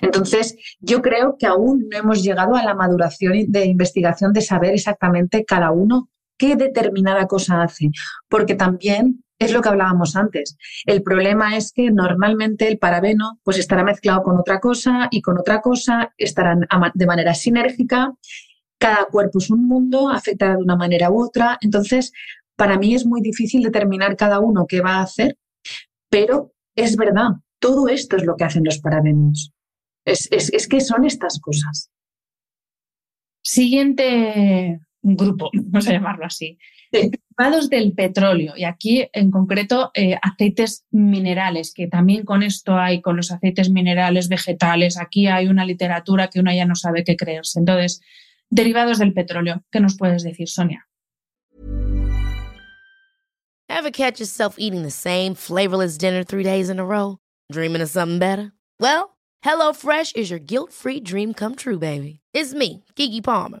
Entonces, yo creo que aún no hemos llegado a la maduración de investigación de saber exactamente cada uno qué determinada cosa hace, porque también es lo que hablábamos antes. El problema es que normalmente el parabeno pues estará mezclado con otra cosa y con otra cosa, estarán de manera sinérgica. Cada cuerpo es un mundo, afectará de una manera u otra. Entonces, para mí es muy difícil determinar cada uno qué va a hacer, pero es verdad, todo esto es lo que hacen los parabenos. Es, es que son estas cosas. Siguiente grupo, *laughs* vamos a llamarlo así. Derivados del petróleo y aquí en concreto eh, aceites minerales, que también con esto hay, con los aceites minerales vegetales, aquí hay una literatura que uno ya no sabe qué creerse. Entonces, derivados del petróleo, ¿qué nos puedes decir, Sonia? Ever catch yourself eating the same flavorless dinner three days in a row? Dreaming of something better? Well, HelloFresh is your guilt-free dream come true, baby. It's me, Kiki Palmer.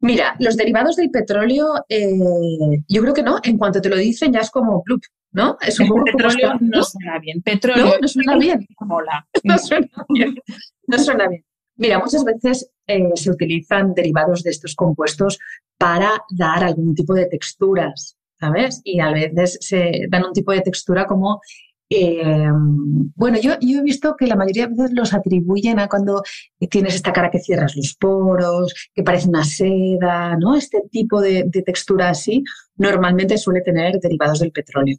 Mira, los derivados del petróleo, eh, yo creo que no, en cuanto te lo dicen ya es como club, ¿no? Es un poco petróleo no suena bien. Petróleo no, no suena bien. *laughs* No suena bien. No suena bien. Mira, muchas veces eh, se utilizan derivados de estos compuestos para dar algún tipo de texturas, ¿sabes? Y a veces se dan un tipo de textura como eh, bueno, yo, yo, he visto que la mayoría de veces los atribuyen a cuando tienes esta cara que cierras los poros, que parece una seda, ¿no? Este tipo de, textura así normalmente suele tener derivados del petróleo,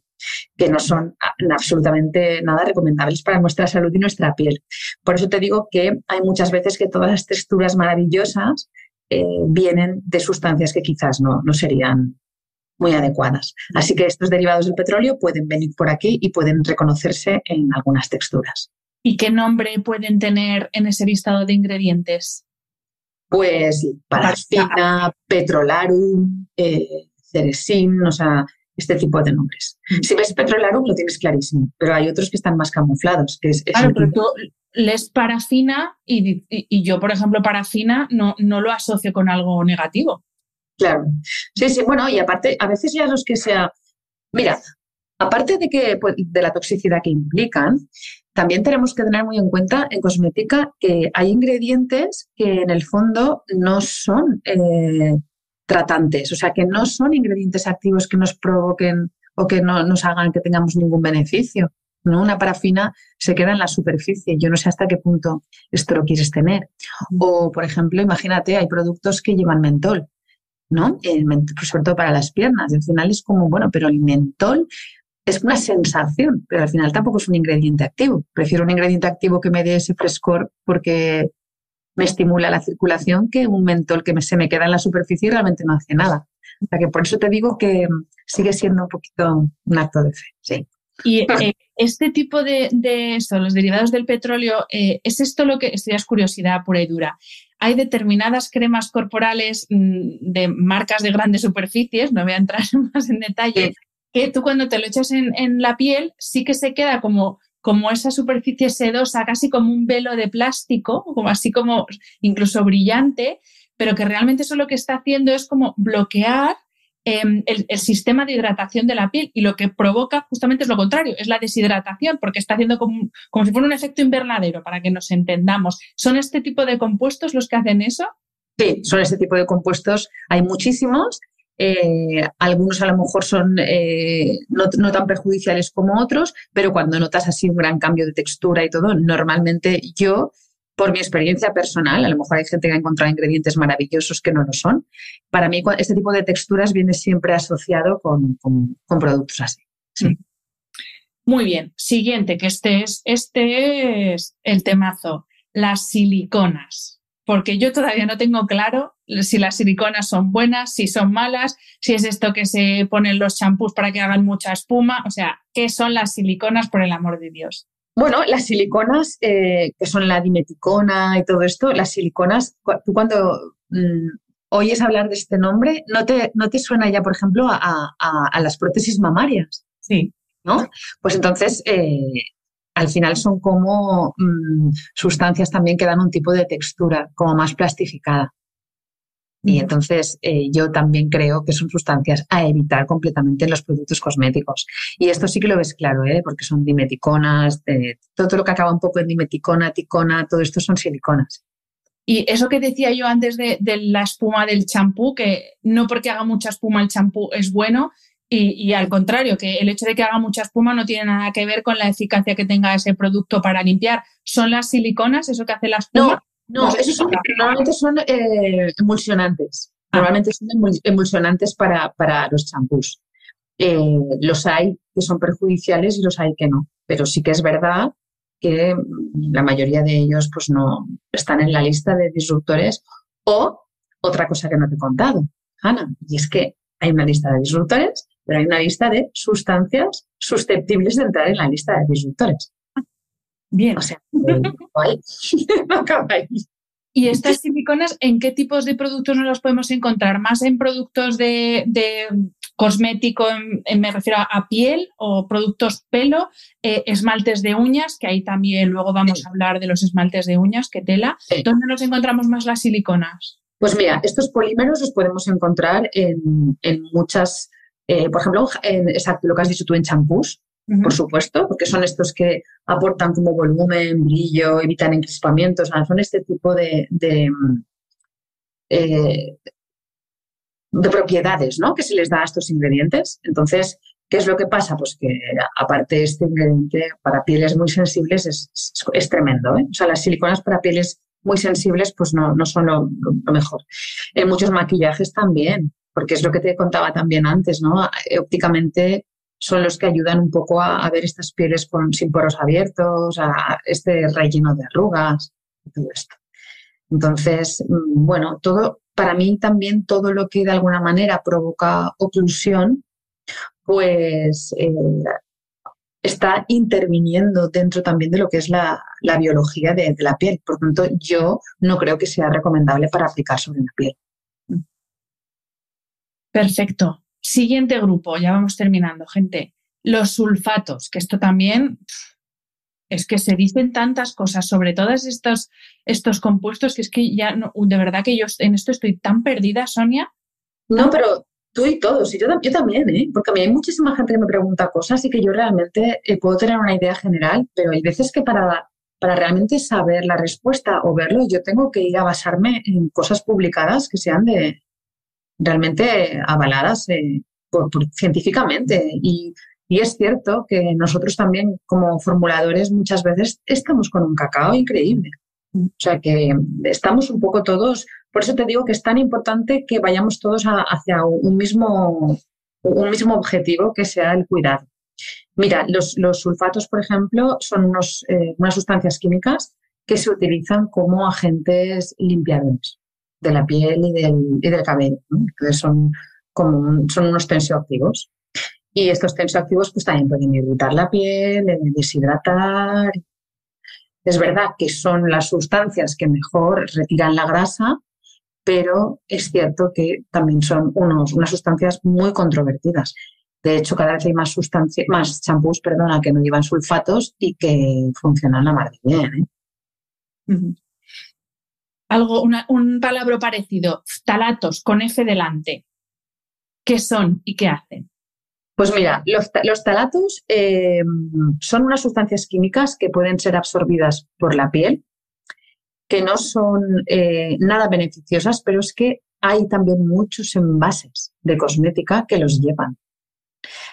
que no son absolutamente nada recomendables para nuestra salud y nuestra piel. Por eso te digo que hay muchas veces que todas las texturas maravillosas eh, vienen de sustancias que quizás no, no serían muy adecuadas. Así que estos derivados del petróleo pueden venir por aquí y pueden reconocerse en algunas texturas. ¿Y qué nombre pueden tener en ese listado de ingredientes? Pues parafina, petrolarum, eh, ceresin, o sea, este tipo de nombres. Mm. Si ves petrolarum lo tienes clarísimo, pero hay otros que están más camuflados. Que es, claro, pero tú lees parafina y, y, yo, por ejemplo, parafina no, no lo asocio con algo negativo. Claro. Sí, sí, bueno, y aparte, a veces ya los que sea. Mira, aparte de que pues, de la toxicidad que implican, también tenemos que tener muy en cuenta en cosmética que hay ingredientes que en el fondo no son eh, tratantes, o sea, que no son ingredientes activos que nos provoquen o que no nos hagan que tengamos ningún beneficio. ¿no? Una parafina se queda en la superficie. Yo no sé hasta qué punto esto lo quieres tener. O, por ejemplo, imagínate, hay productos que llevan mentol. ¿No? Pues sobre todo para las piernas. Al final es como, bueno, pero el mentol es una sensación, pero al final tampoco es un ingrediente activo. Prefiero un ingrediente activo que me dé ese frescor porque me estimula la circulación que un mentol que se me queda en la superficie y realmente no hace nada. Por eso te digo que sigue siendo un poquito un acto de fe. Y eh, este tipo de, de los derivados del petróleo, eh, ¿es esto lo que, esto es curiosidad pura y dura, hay determinadas cremas corporales mm, de marcas de grandes superficies, no voy a entrar *laughs* más en detalle, que tú cuando te lo echas en, la piel sí que se queda como, como esa superficie sedosa, casi como un velo de plástico, como así como incluso brillante, pero que realmente eso lo que está haciendo es como bloquear Em, el, sistema de hidratación de la piel y lo que provoca justamente es lo contrario, es la deshidratación, porque está haciendo como, como si fuera un efecto invernadero, para que nos entendamos. ¿Son este tipo de compuestos los que hacen eso? Sí, son este tipo de compuestos. Hay muchísimos. Eh, algunos a lo mejor son eh, no, no, tan perjudiciales como otros, pero cuando notas así un gran cambio de textura y todo, normalmente yo por mi experiencia personal, a lo mejor hay gente que ha encontrado ingredientes maravillosos que no lo son. Para mí, este tipo de texturas viene siempre asociado con, productos así. Muy bien. Siguiente, que este es, este es el temazo, las siliconas. Porque yo todavía no tengo claro si las siliconas son buenas, si son malas, si es esto que se ponen los champús para que hagan mucha espuma. O sea, ¿qué son las siliconas, por el amor de Dios? Bueno, las siliconas, eh, que son la dimeticona y todo esto, las siliconas, tú cuando mm, oyes hablar de este nombre, ¿no te, no te suena ya, por ejemplo, a, las prótesis mamarias? Sí. ¿No? Pues entonces, eh, al final son como mm, sustancias también que dan un tipo de textura, como más plastificada. Y entonces eh, yo también creo que son sustancias a evitar completamente en los productos cosméticos. Y esto sí que lo ves claro, ¿eh? porque son dimeticonas, todo lo que acaba un poco en dimeticona, ticona, todo esto son siliconas. Y eso que decía yo antes de, la espuma del champú, que no porque haga mucha espuma el champú es bueno, y, al contrario, que el hecho de que haga mucha espuma no tiene nada que ver con la eficacia que tenga ese producto para limpiar. ¿Son las siliconas eso que hace la espuma? No, esos son, normalmente son eh, emulsionantes. Ah. Normalmente son emulsionantes para, para los champús. Eh, los hay que son perjudiciales y los hay que no. Pero sí que es verdad que la mayoría de ellos pues no están en la lista de disruptores o otra cosa que no te he contado, Ana, y es que hay una lista de disruptores, pero hay una lista de sustancias susceptibles de entrar en la lista de disruptores. Bien. O sea, *laughs* *laughs* no acabáis. ¿Y estas siliconas en qué tipos de productos nos las podemos encontrar? ¿Más en productos de, cosmético, me refiero a, piel o productos pelo, eh, esmaltes de uñas, que ahí también luego vamos a hablar de los esmaltes de uñas, que tela. ¿Dónde nos encontramos más las siliconas? Pues mira, estos polímeros los podemos encontrar en, muchas, eh, por ejemplo, en, exacto, lo que has dicho tú en champús, por supuesto, porque son estos que aportan como volumen, brillo, evitan encrespamientos, son este tipo de, de, eh, de, propiedades ¿no? que se les da a estos ingredientes. Entonces, ¿qué es lo que pasa? Pues que aparte este ingrediente para pieles muy sensibles es, es, tremendo. ¿eh? O sea, las siliconas para pieles muy sensibles pues no, no son lo, mejor. En muchos maquillajes también, porque es lo que te contaba también antes, ¿no? Ópticamente son los que ayudan un poco a, ver estas pieles con, sin poros abiertos, a este relleno de arrugas y todo esto. Entonces, mm, bueno, todo, para mí también todo lo que de alguna manera provoca oclusión, pues eh, está interviniendo dentro también de lo que es la, biología de, de, la piel. Por tanto, yo no creo que sea recomendable para aplicar sobre la piel. Perfecto. Siguiente grupo, ya vamos terminando, gente. Los sulfatos, que esto también es que se dicen tantas cosas sobre todos estos, estos compuestos que es que ya no, de verdad que yo en esto estoy tan perdida, Sonia. No, pero tú y todos, y yo, yo también, ¿eh? porque a mí hay muchísima gente que me pregunta cosas y que yo realmente eh, puedo tener una idea general, pero hay veces que para, para realmente saber la respuesta o verlo, yo tengo que ir a basarme en cosas publicadas que sean de, realmente avaladas eh, por, científicamente. Y, es cierto que nosotros también como formuladores muchas veces estamos con un cacao increíble. O sea que estamos un poco todos, por eso te digo que es tan importante que vayamos todos hacia un mismo, un mismo objetivo que sea el cuidado. Mira, los, sulfatos, por ejemplo, son unos, eh, unas sustancias químicas que se utilizan como agentes limpiadores de la piel y del, y del cabello. Entonces son, como son unos tensioactivos. Y estos tensioactivos pues también pueden irritar la piel, deshidratar. Es verdad que son las sustancias que mejor retiran la grasa, pero es cierto que también son unos, unas sustancias muy controvertidas. De hecho, cada vez hay más sustancias, más champús, perdona, que no llevan sulfatos y que funcionan la mar bien. ¿eh? Algo, un palabra parecido, talatos con F delante. ¿Qué son y qué hacen? Pues mira, los, talatos eh, son unas sustancias químicas que pueden ser absorbidas por la piel, que no son eh, nada beneficiosas, pero es que hay también muchos envases de cosmética que los llevan.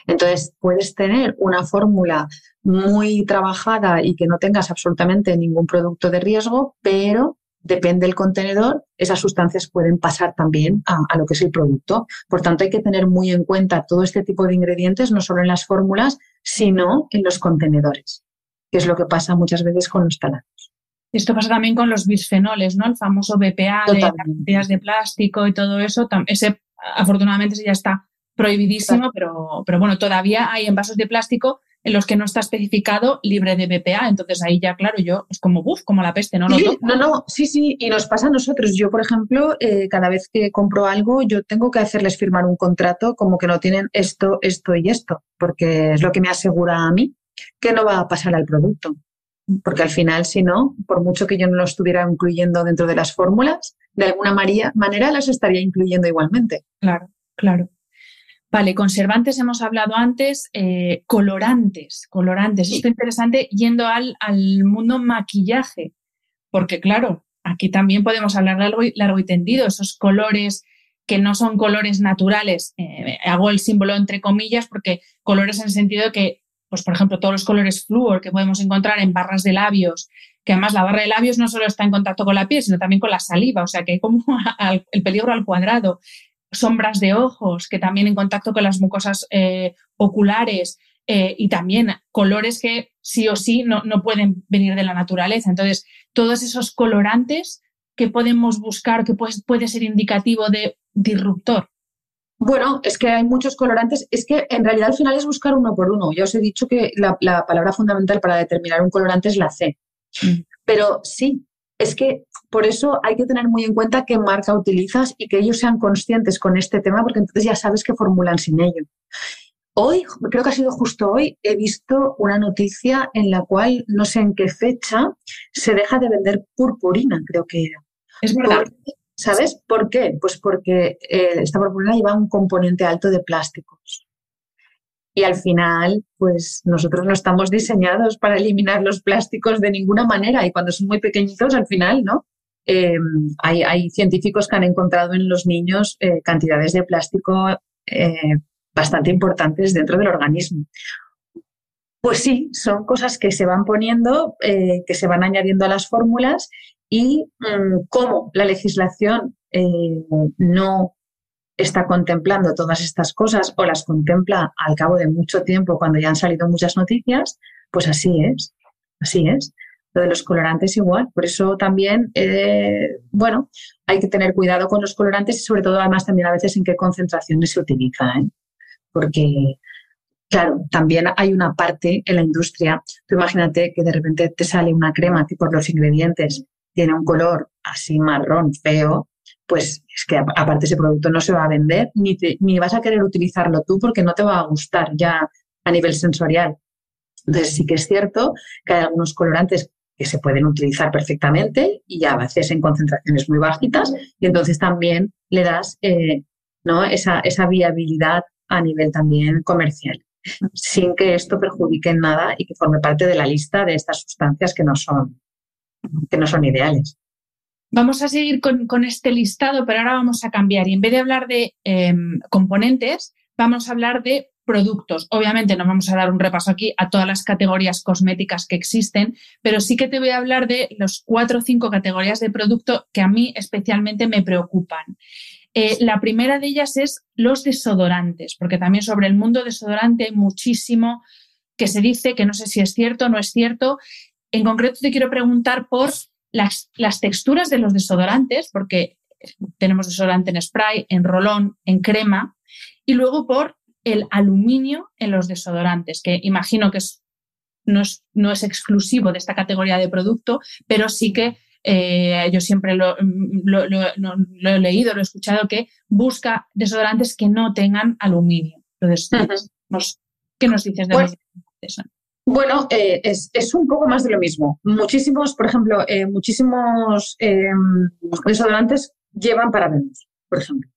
Entonces, puedes tener una fórmula muy trabajada y que no tengas absolutamente ningún producto de riesgo, pero depende del contenedor, esas sustancias pueden pasar también a, lo que es el producto. Por tanto, hay que tener muy en cuenta todo este tipo de ingredientes, no solo en las fórmulas, sino en los contenedores, que es lo que pasa muchas veces con los talatos. Esto pasa también con los bisfenoles, ¿no? El famoso BPA de las de plástico y todo eso. Ese, afortunadamente, ya está prohibidísimo, pero, pero bueno, todavía hay envases de plástico en los que no está especificado libre de BPA. Entonces ahí ya, claro, yo es como, buf, como la peste, ¿no? Sí, no, no, sí, sí, y nos pasa a nosotros. Yo, por ejemplo, eh, cada vez que compro algo, yo tengo que hacerles firmar un contrato como que no tienen esto, esto y esto, porque es lo que me asegura a mí que no va a pasar al producto. Porque al final, si no, por mucho que yo no lo estuviera incluyendo dentro de las fórmulas, de alguna manera las estaría incluyendo igualmente. Claro, claro. Vale, conservantes hemos hablado antes, eh, colorantes, colorantes. Esto es interesante yendo al, al, mundo maquillaje, porque claro, aquí también podemos hablar largo y, largo y tendido, esos colores que no son colores naturales. Eh, hago el símbolo entre comillas porque colores en el sentido de que, pues por ejemplo, todos los colores flúor que podemos encontrar en barras de labios, que además la barra de labios no solo está en contacto con la piel, sino también con la saliva, o sea que hay como *laughs* el peligro al cuadrado sombras de ojos, que también en contacto con las mucosas eh, oculares eh, y también colores que sí o sí no, no, pueden venir de la naturaleza. Entonces, todos esos colorantes que podemos buscar, que puede, puede ser indicativo de disruptor. Bueno, es que hay muchos colorantes. Es que en realidad al final es buscar uno por uno. Ya os he dicho que la, palabra fundamental para determinar un colorante es la C. Mm. Pero sí, es que por eso hay que tener muy en cuenta qué marca utilizas y que ellos sean conscientes con este tema, porque entonces ya sabes qué formulan sin ello. Hoy, creo que ha sido justo hoy, he visto una noticia en la cual no sé en qué fecha se deja de vender purpurina, creo que era. Es verdad. ¿Sabes por qué? Pues porque eh, esta purpurina lleva un componente alto de plásticos. Y al final, pues nosotros no estamos diseñados para eliminar los plásticos de ninguna manera. Y cuando son muy pequeñitos, al final, ¿no? Em, hay, científicos que han encontrado en los niños eh, cantidades de plástico eh, bastante importantes dentro del organismo. Pues sí, son cosas que se van poniendo, que se van añadiendo a las fórmulas y mm, cómo la legislación eh, no está contemplando todas estas cosas o las contempla al cabo de mucho tiempo cuando ya han salido muchas noticias, pues así es, así es. De los colorantes igual, por eso también, eh, bueno, hay que tener cuidado con los colorantes y sobre todo además también a veces en qué concentraciones se utilizan, ¿eh? porque Claro, también hay una parte en la industria. Tú imagínate que de repente te sale una crema que por los ingredientes tiene un color así marrón, feo, pues es que aparte ese producto no se va a vender ni, ni vas a querer utilizarlo tú porque no te va a gustar ya a nivel sensorial. Entonces sí que es cierto que hay algunos colorantes que se pueden utilizar perfectamente y a veces en concentraciones muy bajitas y entonces también le das eh, ¿no? esa, esa viabilidad a nivel también comercial sin que esto perjudique en nada y que forme parte de la lista de estas sustancias que no son que no son ideales. Vamos a seguir con, este listado, pero ahora vamos a cambiar. Y en vez de hablar de em, componentes, vamos a hablar de productos. Obviamente no vamos a dar un repaso aquí a todas las categorías cosméticas que existen, pero sí que te voy a hablar de los cuatro o cinco categorías de producto que a mí especialmente me preocupan. Eh, la primera de ellas es los desodorantes, porque también sobre el mundo desodorante hay muchísimo que se dice que no sé si es cierto o no es cierto en concreto te quiero preguntar por las, texturas de los desodorantes, porque tenemos desodorante en spray, en rolón, en crema, y luego por el aluminio en los desodorantes, que imagino que no, es, exclusivo de esta categoría de producto, pero sí que eh, yo siempre lo, he leído, lo he escuchado, que busca desodorantes que no tengan aluminio. Entonces, ¿qué nos dices de pues, eso? Bueno, eh, es, un poco más de lo mismo. Muchísimos, por ejemplo, eh, muchísimos em, desodorantes llevan parabenos, por ejemplo.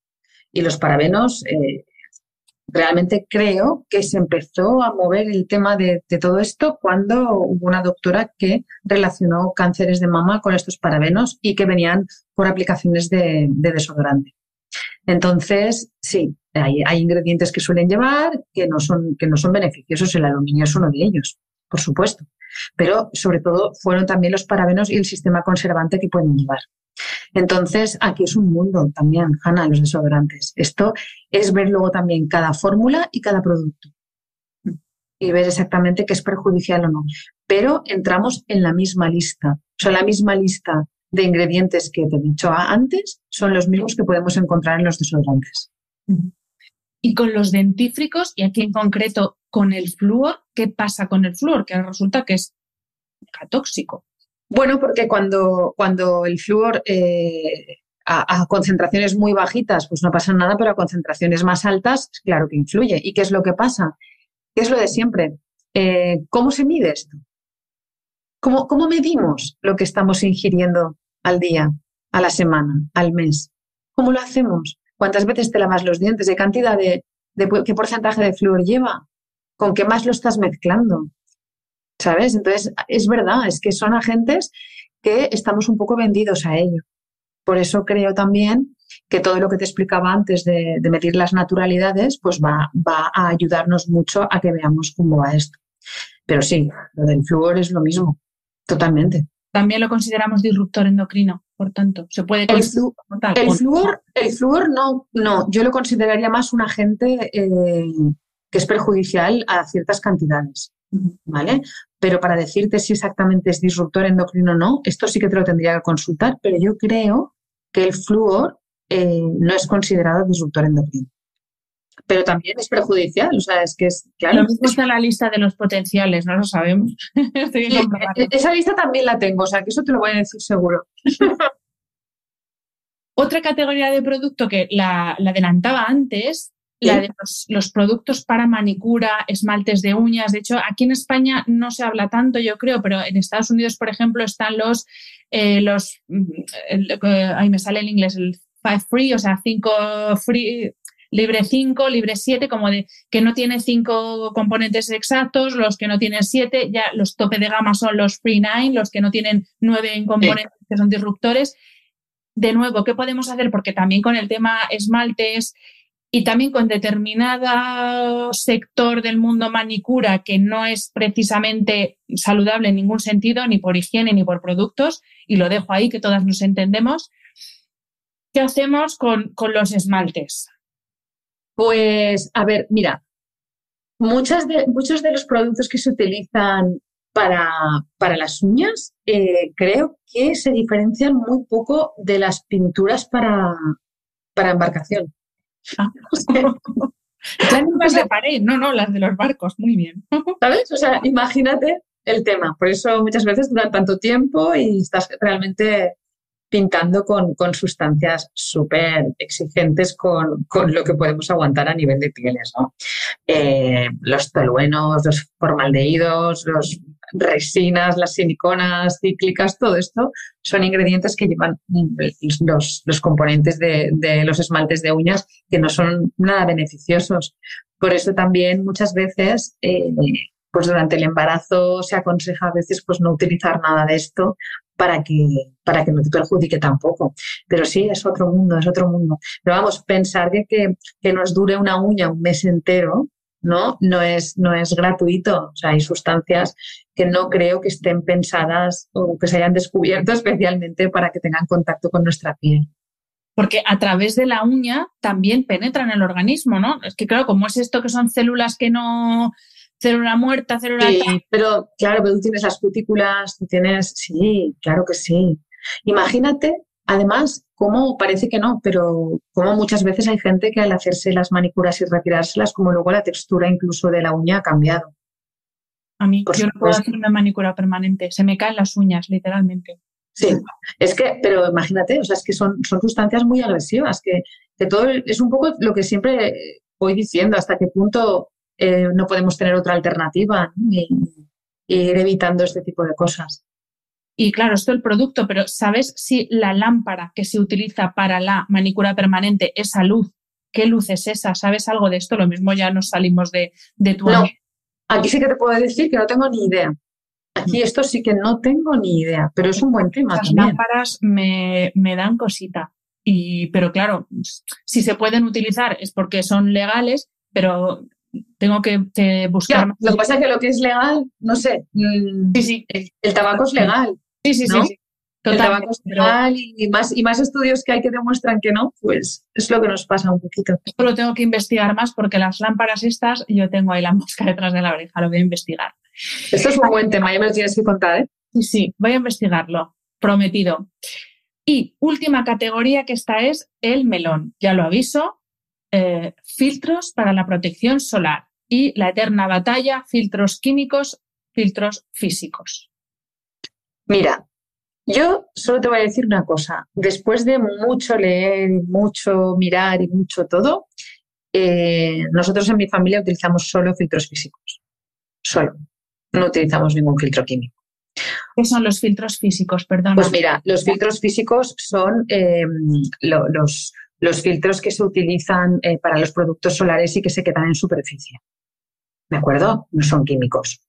Y los parabenos, eh, realmente creo que se empezó a mover el tema de, todo esto cuando hubo una doctora que relacionó cánceres de mama con estos parabenos y que venían por aplicaciones de, desodorante. Entonces, sí, hay, hay, ingredientes que suelen llevar que no, son, que no son beneficiosos. El aluminio es uno de ellos, por supuesto. Pero sobre todo fueron también los parabenos y el sistema conservante que pueden llevar. Entonces, aquí es un mundo también, Hanna, los desodorantes. Esto es ver luego también cada fórmula y cada producto y ver exactamente qué es perjudicial o no. Pero entramos en la misma lista. O sea, la misma lista de ingredientes que te he dicho antes son los mismos que podemos encontrar en los desodorantes. Y con los dentífricos, y aquí en concreto con el flúor, ¿qué pasa con el flúor? Que resulta que es tóxico. Bueno, porque cuando, cuando el flúor eh, a, concentraciones muy bajitas, pues no pasa nada, pero a concentraciones más altas, claro que influye. ¿Y qué es lo que pasa? ¿Qué es lo de siempre? Eh, ¿Cómo se mide esto? ¿Cómo, ¿Cómo medimos lo que estamos ingiriendo al día, a la semana, al mes? ¿Cómo lo hacemos? ¿Cuántas veces te lavas los dientes? ¿De cantidad de, qué porcentaje de flúor lleva? ¿Con qué más lo estás mezclando? ¿Sabes? Entonces, es verdad, es que son agentes que estamos un poco vendidos a ello. Por eso creo también que todo lo que te explicaba antes de, medir las naturalidades, pues va, va, a ayudarnos mucho a que veamos cómo va esto. Pero sí, lo del flúor es lo mismo, totalmente. También lo consideramos disruptor endocrino, por tanto, se puede el, el flúor, el flúor no, no, yo lo consideraría más un agente eh, que es perjudicial a ciertas cantidades, ¿vale? Pero para decirte si exactamente es disruptor endocrino o no, esto sí que te lo tendría que consultar, pero yo creo que el flúor eh, no es considerado disruptor endocrino pero también es perjudicial. O sea, es que es, claro. Lo mismo está la lista de los potenciales, no lo sabemos. *laughs* esa lista también la tengo, o sea, que eso te lo voy a decir seguro. *laughs* Otra categoría de producto que la, adelantaba antes, la de los, productos para manicura, esmaltes de uñas. De hecho, aquí en España no se habla tanto, yo creo, pero en Estados Unidos, por ejemplo, están los, eh, los mm, ahí me sale en inglés, el five free, o sea, cinco free, libre 5, libre 7, como de que no tiene cinco componentes exactos, los que no tienen 7, ya los tope de gama son los free 9, los que no tienen 9 componentes que son disruptores. De nuevo, ¿qué podemos hacer? Porque también con el tema esmaltes y también con determinado sector del mundo manicura que no es precisamente saludable en ningún sentido, ni por higiene ni por productos, y lo dejo ahí que todas nos entendemos. ¿Qué hacemos con, con los esmaltes? Pues, a ver, mira, muchas de, muchos de los productos que se utilizan para, para las uñas eh, creo que se diferencian muy poco de las pinturas para, para embarcación. Ah. *laughs* de pared, no, no, las de los barcos, muy bien. *laughs* ¿Sabes? O sea, imagínate el tema. Por eso muchas veces duran tanto tiempo y estás realmente pintando con, con sustancias súper exigentes con, con, lo que podemos aguantar a nivel de pieles. ¿no? Eh, los toluenos, los formaldehídos, los resinas, las siliconas cíclicas, todo esto son ingredientes que llevan los, los componentes de, de, los esmaltes de uñas que no son nada beneficiosos. Por eso también muchas veces eh, pues durante el embarazo se aconseja a veces pues no utilizar nada de esto para que, para que no te perjudique tampoco. Pero sí, es otro mundo, es otro mundo. Pero vamos, pensar que, que, nos dure una uña un mes entero, ¿no? No es, no es gratuito. O sea, hay sustancias que no creo que estén pensadas o que se hayan descubierto *laughs* especialmente para que tengan contacto con nuestra piel. Porque a través de la uña también penetran el organismo, ¿no? Es que claro, como es esto que son células que no célula muerta, célula... Sí, pero claro, pero tú tienes las cutículas, tú tienes... Sí, claro que sí. Imagínate, además, cómo parece que no, pero como muchas veces hay gente que al hacerse las manicuras y retirárselas, como luego la textura incluso de la uña ha cambiado. A mí, yo no puedo hacer una manicura permanente, se me caen las uñas, literalmente. Sí, es que, pero imagínate, o sea, es que son, son sustancias muy agresivas, que, que todo es un poco lo que siempre voy diciendo, hasta qué punto eh, no podemos tener otra alternativa y, ir evitando este tipo de cosas. Y claro, esto es el producto, pero ¿sabes si la lámpara que se utiliza para la manicura permanente, esa luz, qué luz es esa? ¿Sabes algo de esto? Lo mismo ya nos salimos de, de tu... No, aquí sí que te puedo decir que no tengo ni idea. Aquí mm. esto sí que no tengo ni idea, pero es un buen tema. Las lámparas me, me dan cosita. Y, pero claro, si se pueden utilizar es porque son legales, pero tengo que, buscar. lo que pasa es que lo que es legal, no sé. Sí, sí. El, tabaco es legal. Sí, sí, sí. El tabaco es y, más, y más estudios que hay que demuestran que no, pues es lo que nos pasa un poquito. Esto lo tengo que investigar más porque las lámparas estas, yo tengo ahí la *laughs* mosca detrás de la oreja, lo voy a investigar. Esto es un buen tema, ya me lo tienes que contar, ¿eh? Sí, sí, voy a investigarlo, prometido. Y última categoría que esta es el melón. Ya lo aviso, eh, filtros para la protección solar y la eterna batalla, filtros químicos, filtros físicos. Mira, yo solo te voy a decir una cosa. Después de mucho leer, mucho mirar y mucho todo, eh, nosotros en mi familia utilizamos solo filtros físicos. Solo. No utilizamos ningún filtro químico. ¿Qué son los filtros físicos? Perdón. Pues mira, los filtros físicos son eh, los, los filtros que se utilizan eh, para los productos solares y que se quedan en superficie. ¿De acuerdo? No son químicos.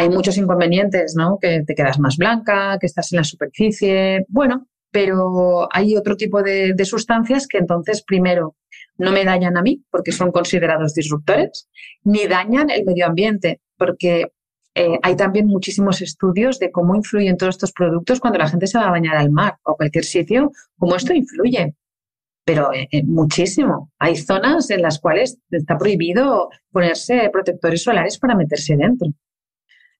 Hay muchos inconvenientes, ¿no? Que te quedas más blanca, que estás en la superficie. Bueno, pero hay otro tipo de, sustancias que entonces, primero, no me dañan a mí porque son considerados disruptores, ni dañan el medio ambiente porque eh, hay también muchísimos estudios de cómo influyen todos estos productos cuando la gente se va a bañar al mar o cualquier sitio, cómo esto influye pero eh, eh, muchísimo. Hay zonas en las cuales está prohibido ponerse protectores solares para meterse dentro.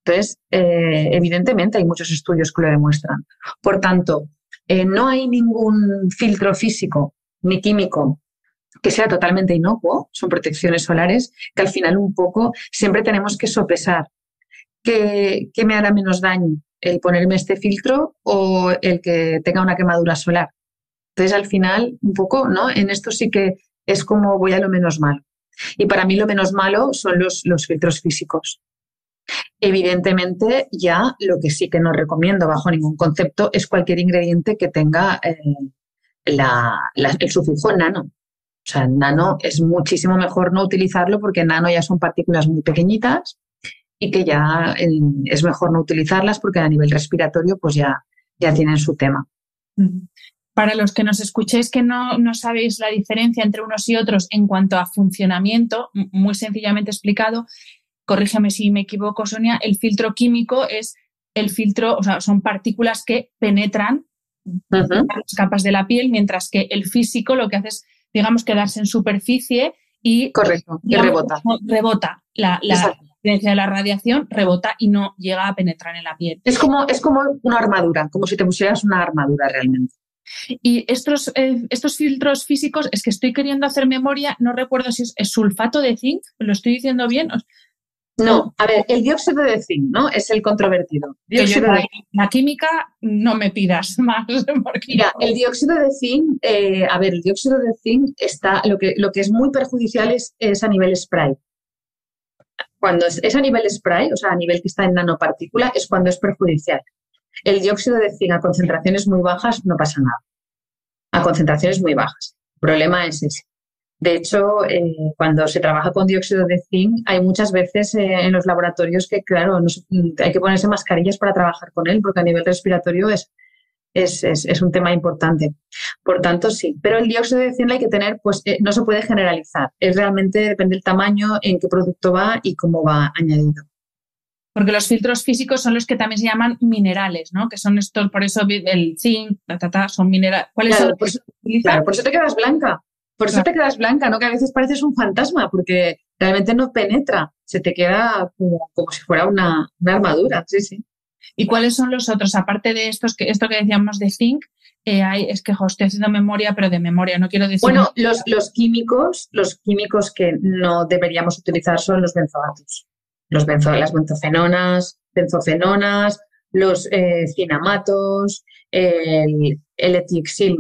Entonces, eh, evidentemente hay muchos estudios que lo demuestran. Por tanto, no hay ningún filtro físico ni químico que sea totalmente inocuo, son protecciones solares, que al final un poco siempre tenemos que sopesar qué, qué me hará menos daño, el ponerme este filtro o el que tenga una quemadura solar. Entonces, al final, un poco, ¿no? En esto sí que es como voy a lo menos malo. Y para mí lo menos malo son los, los filtros físicos. Evidentemente, ya lo que sí que no recomiendo bajo ningún concepto es cualquier ingrediente que tenga eh, el sufijo nano. O sea, nano es muchísimo mejor no utilizarlo porque nano ya son partículas muy pequeñitas y que ya eh, es mejor no utilizarlas porque a nivel respiratorio pues ya, ya tienen su tema. Para los que nos escuchéis que no, no sabéis la diferencia entre unos y otros en cuanto a funcionamiento, muy sencillamente explicado, corrígeme si me equivoco, Sonia, el filtro químico es el filtro, o sea, son partículas que penetran las capas de la piel, mientras que el físico lo que hace es, digamos, quedarse en superficie y, Correcto, y rebota. Rebota la, la de la radiación, rebota y no llega a penetrar en la piel. Es como, es como una armadura, como si te pusieras una armadura realmente. Y estos, eh, estos filtros físicos, es que estoy queriendo hacer memoria, no recuerdo si es, sulfato de zinc, ¿lo estoy diciendo bien? No, a ver, el dióxido de zinc, ¿no? Es el controvertido. La química no me pidas *laughs* más. Mira, el dióxido de zinc, eh, a ver, el dióxido de zinc está, lo que, lo que es muy perjudicial es, a nivel spray. Cuando es, es, a nivel spray, o sea, a nivel que está en nanopartícula, es cuando es perjudicial. El dióxido de zinc a concentraciones muy bajas no pasa nada. A concentraciones muy bajas. El problema es ese. De hecho, eh, cuando se trabaja con dióxido de zinc, hay muchas veces eh, en los laboratorios que, claro, hay que ponerse mascarillas para trabajar con él, porque a nivel respiratorio es, es, un tema importante. Por tanto, sí. Pero el dióxido de zinc hay que tener, pues eh, no se puede generalizar. Es realmente, depende del tamaño, en qué producto va y cómo va añadido. Porque los filtros físicos son los que también se llaman minerales, ¿no? Que son estos, por eso el zinc, ta, son minerales. ¿Cuáles son? claro, por eso te quedas blanca. Por eso te quedas blanca, ¿no? Que a veces pareces un fantasma, porque realmente no penetra, se te queda como, si fuera una, armadura, sí, sí. ¿Y cuáles son los otros? Aparte de estos que, esto que decíamos de zinc, eh, hay, es que estoy haciendo memoria, pero de memoria, no quiero decir. Bueno, los, los, químicos, los químicos que no deberíamos utilizar son los benzoatos. Los benzo, las benzofenonas, benzofenonas, los eh, cinamatos, el, el etixil,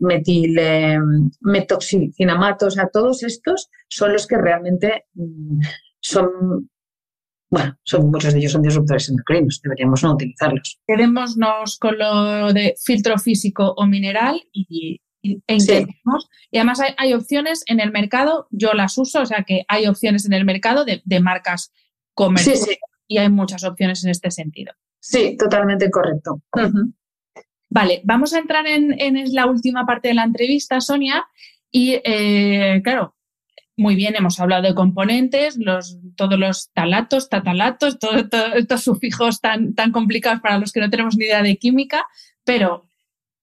metil, eh, metoxilcinamato, o sea, todos estos son los que realmente mm, son, bueno, son, muchos de ellos son disruptores endocrinos, deberíamos no utilizarlos. Quedémonos con lo de filtro físico o mineral y, y, e y además hay, opciones en el mercado, yo las uso, o sea que hay opciones en el mercado de, marcas comerciales y hay muchas opciones en este sentido. Sí, totalmente correcto. Vale, vamos a entrar en, la última parte de la entrevista, Sonia. Y eh, claro, muy bien, hemos hablado de componentes, todos los talatos, tatalatos, todos estos sufijos tan, tan complicados para los que no tenemos ni idea de química, pero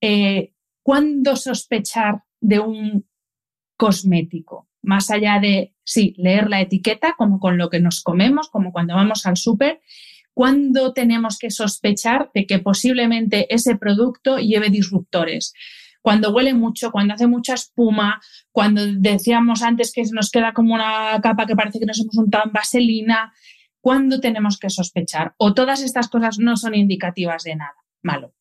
eh, ¿cuándo sospechar de un cosmético? Más allá de, sí, leer la etiqueta, como con lo que nos comemos, como cuando vamos al súper, ¿Cuándo tenemos que sospechar de que posiblemente ese producto lleve disruptores? Cuando huele mucho, cuando hace mucha espuma, cuando decíamos antes que nos queda como una capa que parece que nos hemos untado en vaselina, ¿cuándo tenemos que sospechar? ¿O todas estas cosas no son indicativas de nada malo?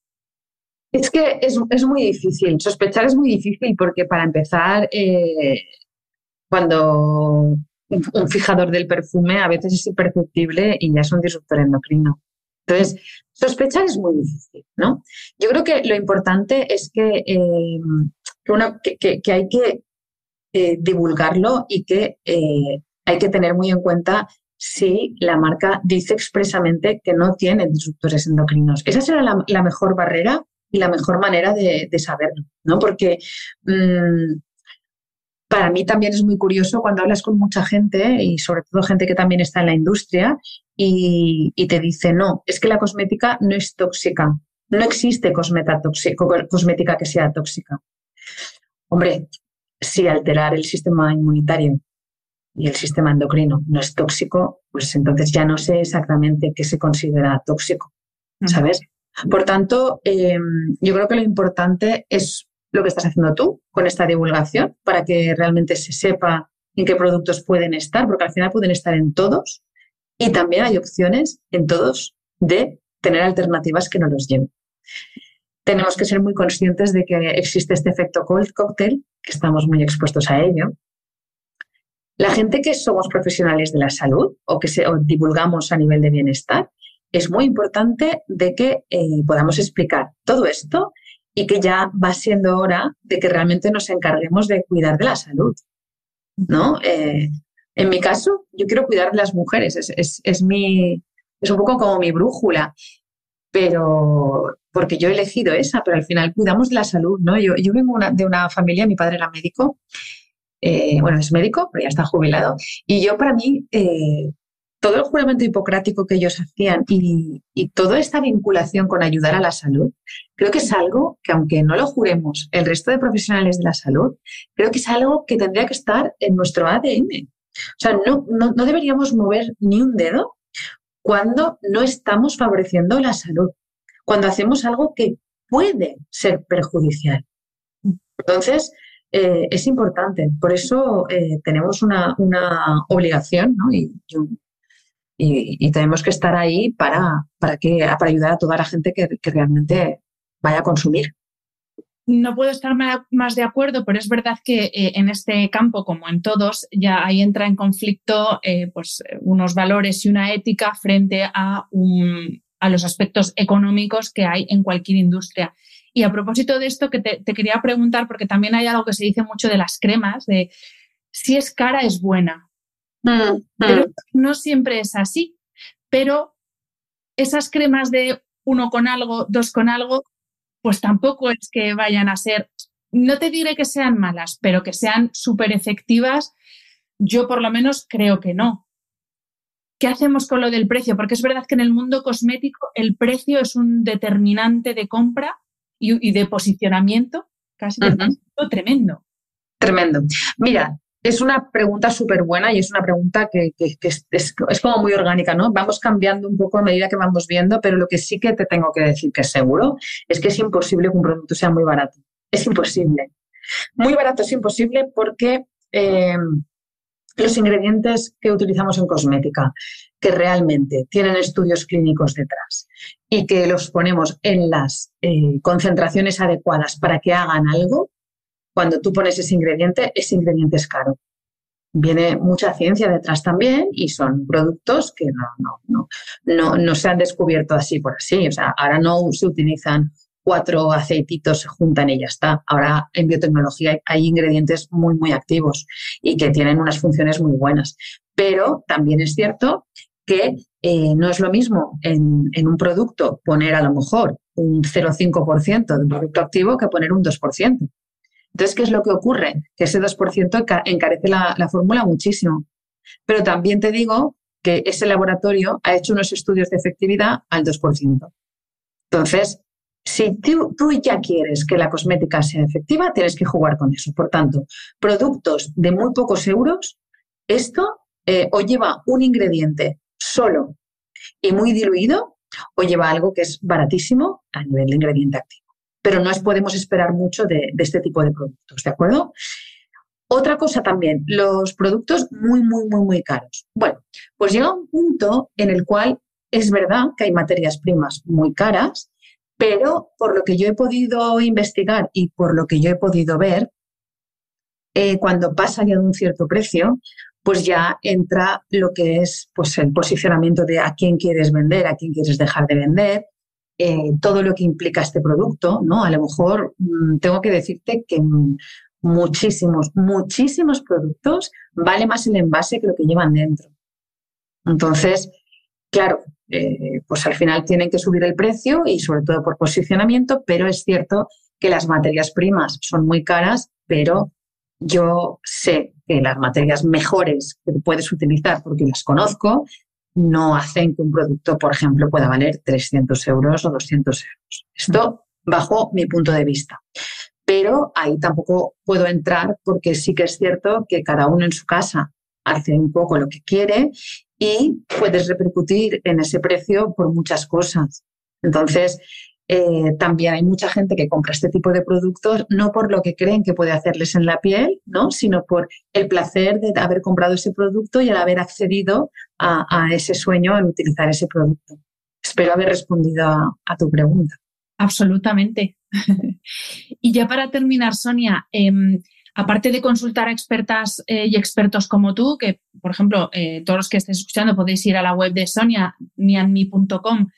Es que es, muy difícil, sospechar es muy difícil porque para empezar, eh, cuando un fijador del perfume a veces es imperceptible y ya es un disruptor endocrino. Entonces, sospechar es muy difícil, ¿no? Yo creo que lo importante es que, eh, que, hay que eh, divulgarlo y que eh, hay que tener muy en cuenta si la marca dice expresamente que no tiene disruptores endocrinos. Esa será la, mejor barrera y la mejor manera de, saberlo, ¿no? Porque mm, para mí también es muy curioso cuando hablas con mucha gente y sobre todo gente que también está en la industria y, te dice, no, es que la cosmética no es tóxica, no existe cosmética que sea tóxica. Hombre, si alterar el sistema inmunitario y el sistema endocrino no es tóxico, pues entonces ya no sé exactamente qué se considera tóxico, ¿sabes? Por tanto, em, yo creo que lo importante es lo que estás haciendo tú con esta divulgación para que realmente se sepa en qué productos pueden estar, porque al final pueden estar en todos y también hay opciones en todos de tener alternativas que no los lleven. tenemos que ser muy conscientes de que existe este efecto cold cocktail, que estamos muy expuestos a ello. La gente que somos profesionales de la salud o que se, divulgamos a nivel de bienestar, es muy importante de que eh, podamos explicar todo esto y que ya va siendo hora de que realmente nos encarguemos de cuidar de la salud. ¿no? Eh, en mi caso, yo quiero cuidar de las mujeres, es, es, mi, es un poco como mi brújula, pero porque yo he elegido esa, pero al final cuidamos de la salud, ¿no? Yo, yo vengo de una familia, mi padre era médico, eh, bueno, es médico, pero ya está jubilado, y yo para mí, eh, todo el juramento hipocrático que ellos hacían y, y, toda esta vinculación con ayudar a la salud, creo que es algo que aunque no lo juremos el resto de profesionales de la salud, creo que es algo que tendría que estar en nuestro ADN. O sea, no, no, no deberíamos mover ni un dedo cuando no estamos favoreciendo la salud, cuando hacemos algo que puede ser perjudicial. Entonces, eh, es importante. Por eso eh, tenemos una, obligación ¿no? y, y, tenemos que estar ahí para, para, que, para ayudar a toda la gente que, que realmente vaya a consumir no puedo estar más de acuerdo, pero es verdad que eh, en este campo, como en todos, ya ahí entra en conflicto eh, pues, unos valores y una ética frente a, a los aspectos económicos que hay en cualquier industria. Y a propósito de esto, que te, quería preguntar, porque también hay algo que se dice mucho de las cremas, de si es cara es buena. Mm, mm. Pero no siempre es así. Pero esas cremas de uno con algo, dos con algo, pues tampoco es que vayan a ser, no te diré que sean malas, pero que sean súper efectivas, yo por lo menos creo que no. ¿Qué hacemos con lo del precio? Porque es verdad que en el mundo cosmético el precio es un determinante de compra y, de posicionamiento casi tremendo. Tremendo. Mira, es una pregunta súper buena y es una pregunta que, es, como muy orgánica, ¿no? Vamos cambiando un poco a medida que vamos viendo, pero lo que sí que te tengo que decir que es seguro es que es imposible que un producto sea muy barato. Es imposible. Muy barato es imposible porque eh, los ingredientes que utilizamos en cosmética, que realmente tienen estudios clínicos detrás y que los ponemos en las eh, concentraciones adecuadas para que hagan algo, cuando tú pones ese ingrediente, ese ingrediente es caro. Viene mucha ciencia detrás también y son productos que no, no, no, no, no se han descubierto así por así. O sea, ahora no se utilizan cuatro aceititos, se juntan y ya está. Ahora en biotecnología hay ingredientes muy, muy activos y que tienen unas funciones muy buenas. Pero también es cierto que eh, no es lo mismo en, en, un producto poner a lo mejor un 0,5% de un producto activo que poner un 2%. Entonces, ¿qué es lo que ocurre? Que ese 2% encarece la, fórmula muchísimo. Pero también te digo que ese laboratorio ha hecho unos estudios de efectividad al 2%. Entonces, si tú, ya quieres que la cosmética sea efectiva, tienes que jugar con eso. Por tanto, productos de muy pocos euros, esto eh, o lleva un ingrediente solo y muy diluido, o lleva algo que es baratísimo a nivel de ingrediente activo pero no podemos esperar mucho de, este tipo de productos, ¿de acuerdo? Otra cosa también, los productos muy, muy, muy, muy caros. Bueno, pues llega un punto en el cual es verdad que hay materias primas muy caras, pero por lo que yo he podido investigar y por lo que yo he podido ver, eh, cuando pasa ya de un cierto precio, pues ya entra lo que es pues, el posicionamiento de a quién quieres vender, a quién quieres dejar de vender, eh, todo lo que implica este producto, ¿no? A lo mejor mm, tengo que decirte que muchísimos, muchísimos productos vale más el envase que lo que llevan dentro. Entonces, claro, eh, pues al final tienen que subir el precio y sobre todo por posicionamiento, pero es cierto que las materias primas son muy caras, pero yo sé que las materias mejores que puedes utilizar, porque las conozco, no hacen que un producto, por ejemplo, pueda valer 300 euros o 200 euros. Esto bajo mi punto de vista. Pero ahí tampoco puedo entrar porque sí que es cierto que cada uno en su casa hace un poco lo que quiere y puedes repercutir en ese precio por muchas cosas. Entonces, eh, también hay mucha gente que compra este tipo de productos no por lo que creen que puede hacerles en la piel, ¿no? sino por el placer de haber comprado ese producto y el haber accedido a, ese sueño al utilizar ese producto. Espero haber respondido a, tu pregunta. Absolutamente. *laughs* y ya para terminar, Sonia, em, aparte de consultar a expertas eh, y expertos como tú, que por ejemplo, eh, todos los que estéis escuchando podéis ir a la web de sonianianmi.com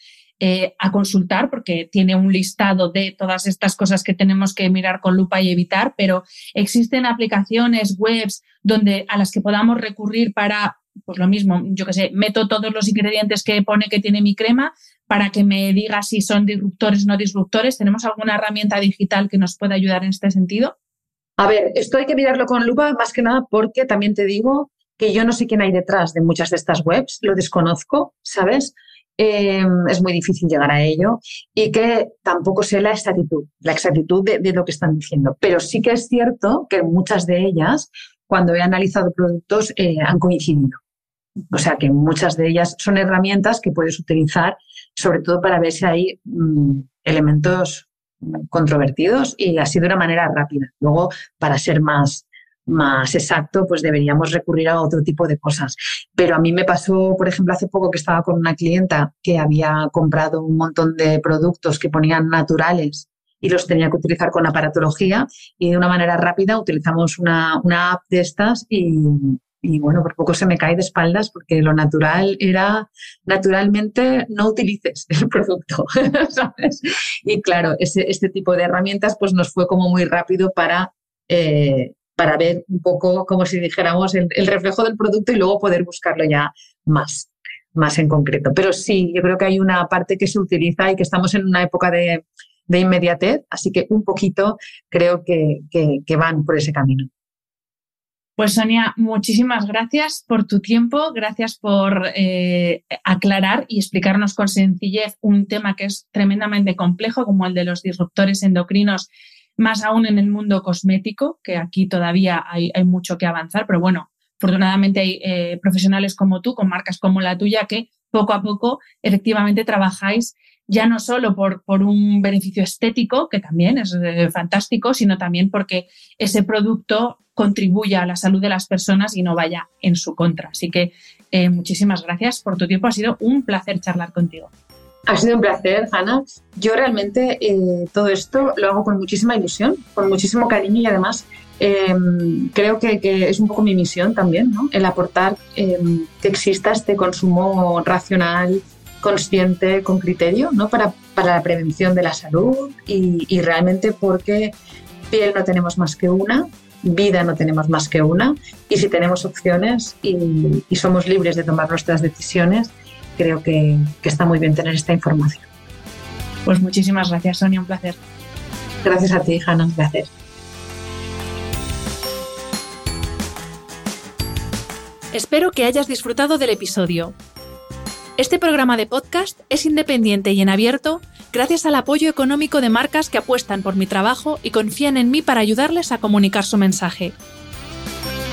eh, a consultar porque tiene un listado de todas estas cosas que tenemos que mirar con lupa y evitar, pero existen aplicaciones, webs donde a las que podamos recurrir para, pues lo mismo, yo que sé, meto todos los ingredientes que pone que tiene mi crema para que me diga si son disruptores o no disruptores. ¿Tenemos alguna herramienta digital que nos pueda ayudar en este sentido? A ver, esto hay que mirarlo con lupa más que nada porque también te digo que yo no sé quién hay detrás de muchas de estas webs, lo desconozco, ¿sabes? Em, es muy difícil llegar a ello y que tampoco sé la exactitud, la exactitud de, lo que están diciendo. Pero sí que es cierto que muchas de ellas, cuando he analizado productos, eh, han coincidido. O sea que muchas de ellas son herramientas que puedes utilizar, sobre todo para ver si hay mm, elementos controvertidos y así de una manera rápida. Luego, para ser más, más exacto, pues deberíamos recurrir a otro tipo de cosas. Pero a mí me pasó, por ejemplo, hace poco que estaba con una clienta que había comprado un montón de productos que ponían naturales y los tenía que utilizar con aparatología y de una manera rápida utilizamos una, una app de estas y, bueno, por poco se me cae de espaldas porque lo natural era naturalmente no utilices *laughs* el producto, *laughs* ¿sabes? Y claro, ese, este tipo de herramientas pues nos fue como muy rápido para eh, para ver un poco, como si dijéramos, el, reflejo del producto y luego poder buscarlo ya más, más en concreto. Pero sí, yo creo que hay una parte que se utiliza y que estamos en una época de, inmediatez, así que un poquito creo que, van por ese camino. Pues Sonia, muchísimas gracias por tu tiempo, gracias por eh, aclarar y explicarnos con sencillez un tema que es tremendamente complejo como el de los disruptores endocrinos más aún en el mundo cosmético, que aquí todavía hay, mucho que avanzar, pero bueno, afortunadamente hay eh, profesionales como tú, con marcas como la tuya, que poco a poco efectivamente trabajáis ya no solo por, por un beneficio estético, que también es eh, fantástico, sino también porque ese producto contribuya a la salud de las personas y no vaya en su contra. Así que eh, muchísimas gracias por tu tiempo. Ha sido un placer charlar contigo. Ha sido un placer, Hanna. Yo realmente eh, todo esto lo hago con muchísima ilusión, con muchísimo cariño y además em, creo que, es un poco mi misión también, ¿no? El aportar em, que exista este consumo racional, consciente, con criterio, ¿no? Para, para la prevención de la salud y, realmente porque piel no tenemos más que una, vida no tenemos más que una y si tenemos opciones y, y somos libres de tomar nuestras decisiones, creo que, está muy bien tener esta información. Pues muchísimas gracias, Sonia, un placer. Gracias a ti, Hanna, un placer. Espero que hayas disfrutado del episodio. Este programa de podcast es independiente y en abierto gracias al apoyo económico de marcas que apuestan por mi trabajo y confían en mí para ayudarles a comunicar su mensaje.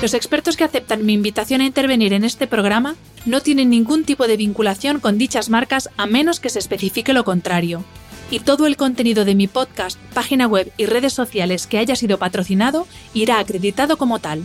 Los expertos que aceptan mi invitación a intervenir en este programa no tienen ningún tipo de vinculación con dichas marcas a menos que se especifique lo contrario. Y todo el contenido de mi podcast, página web y redes sociales que haya sido patrocinado irá acreditado como tal.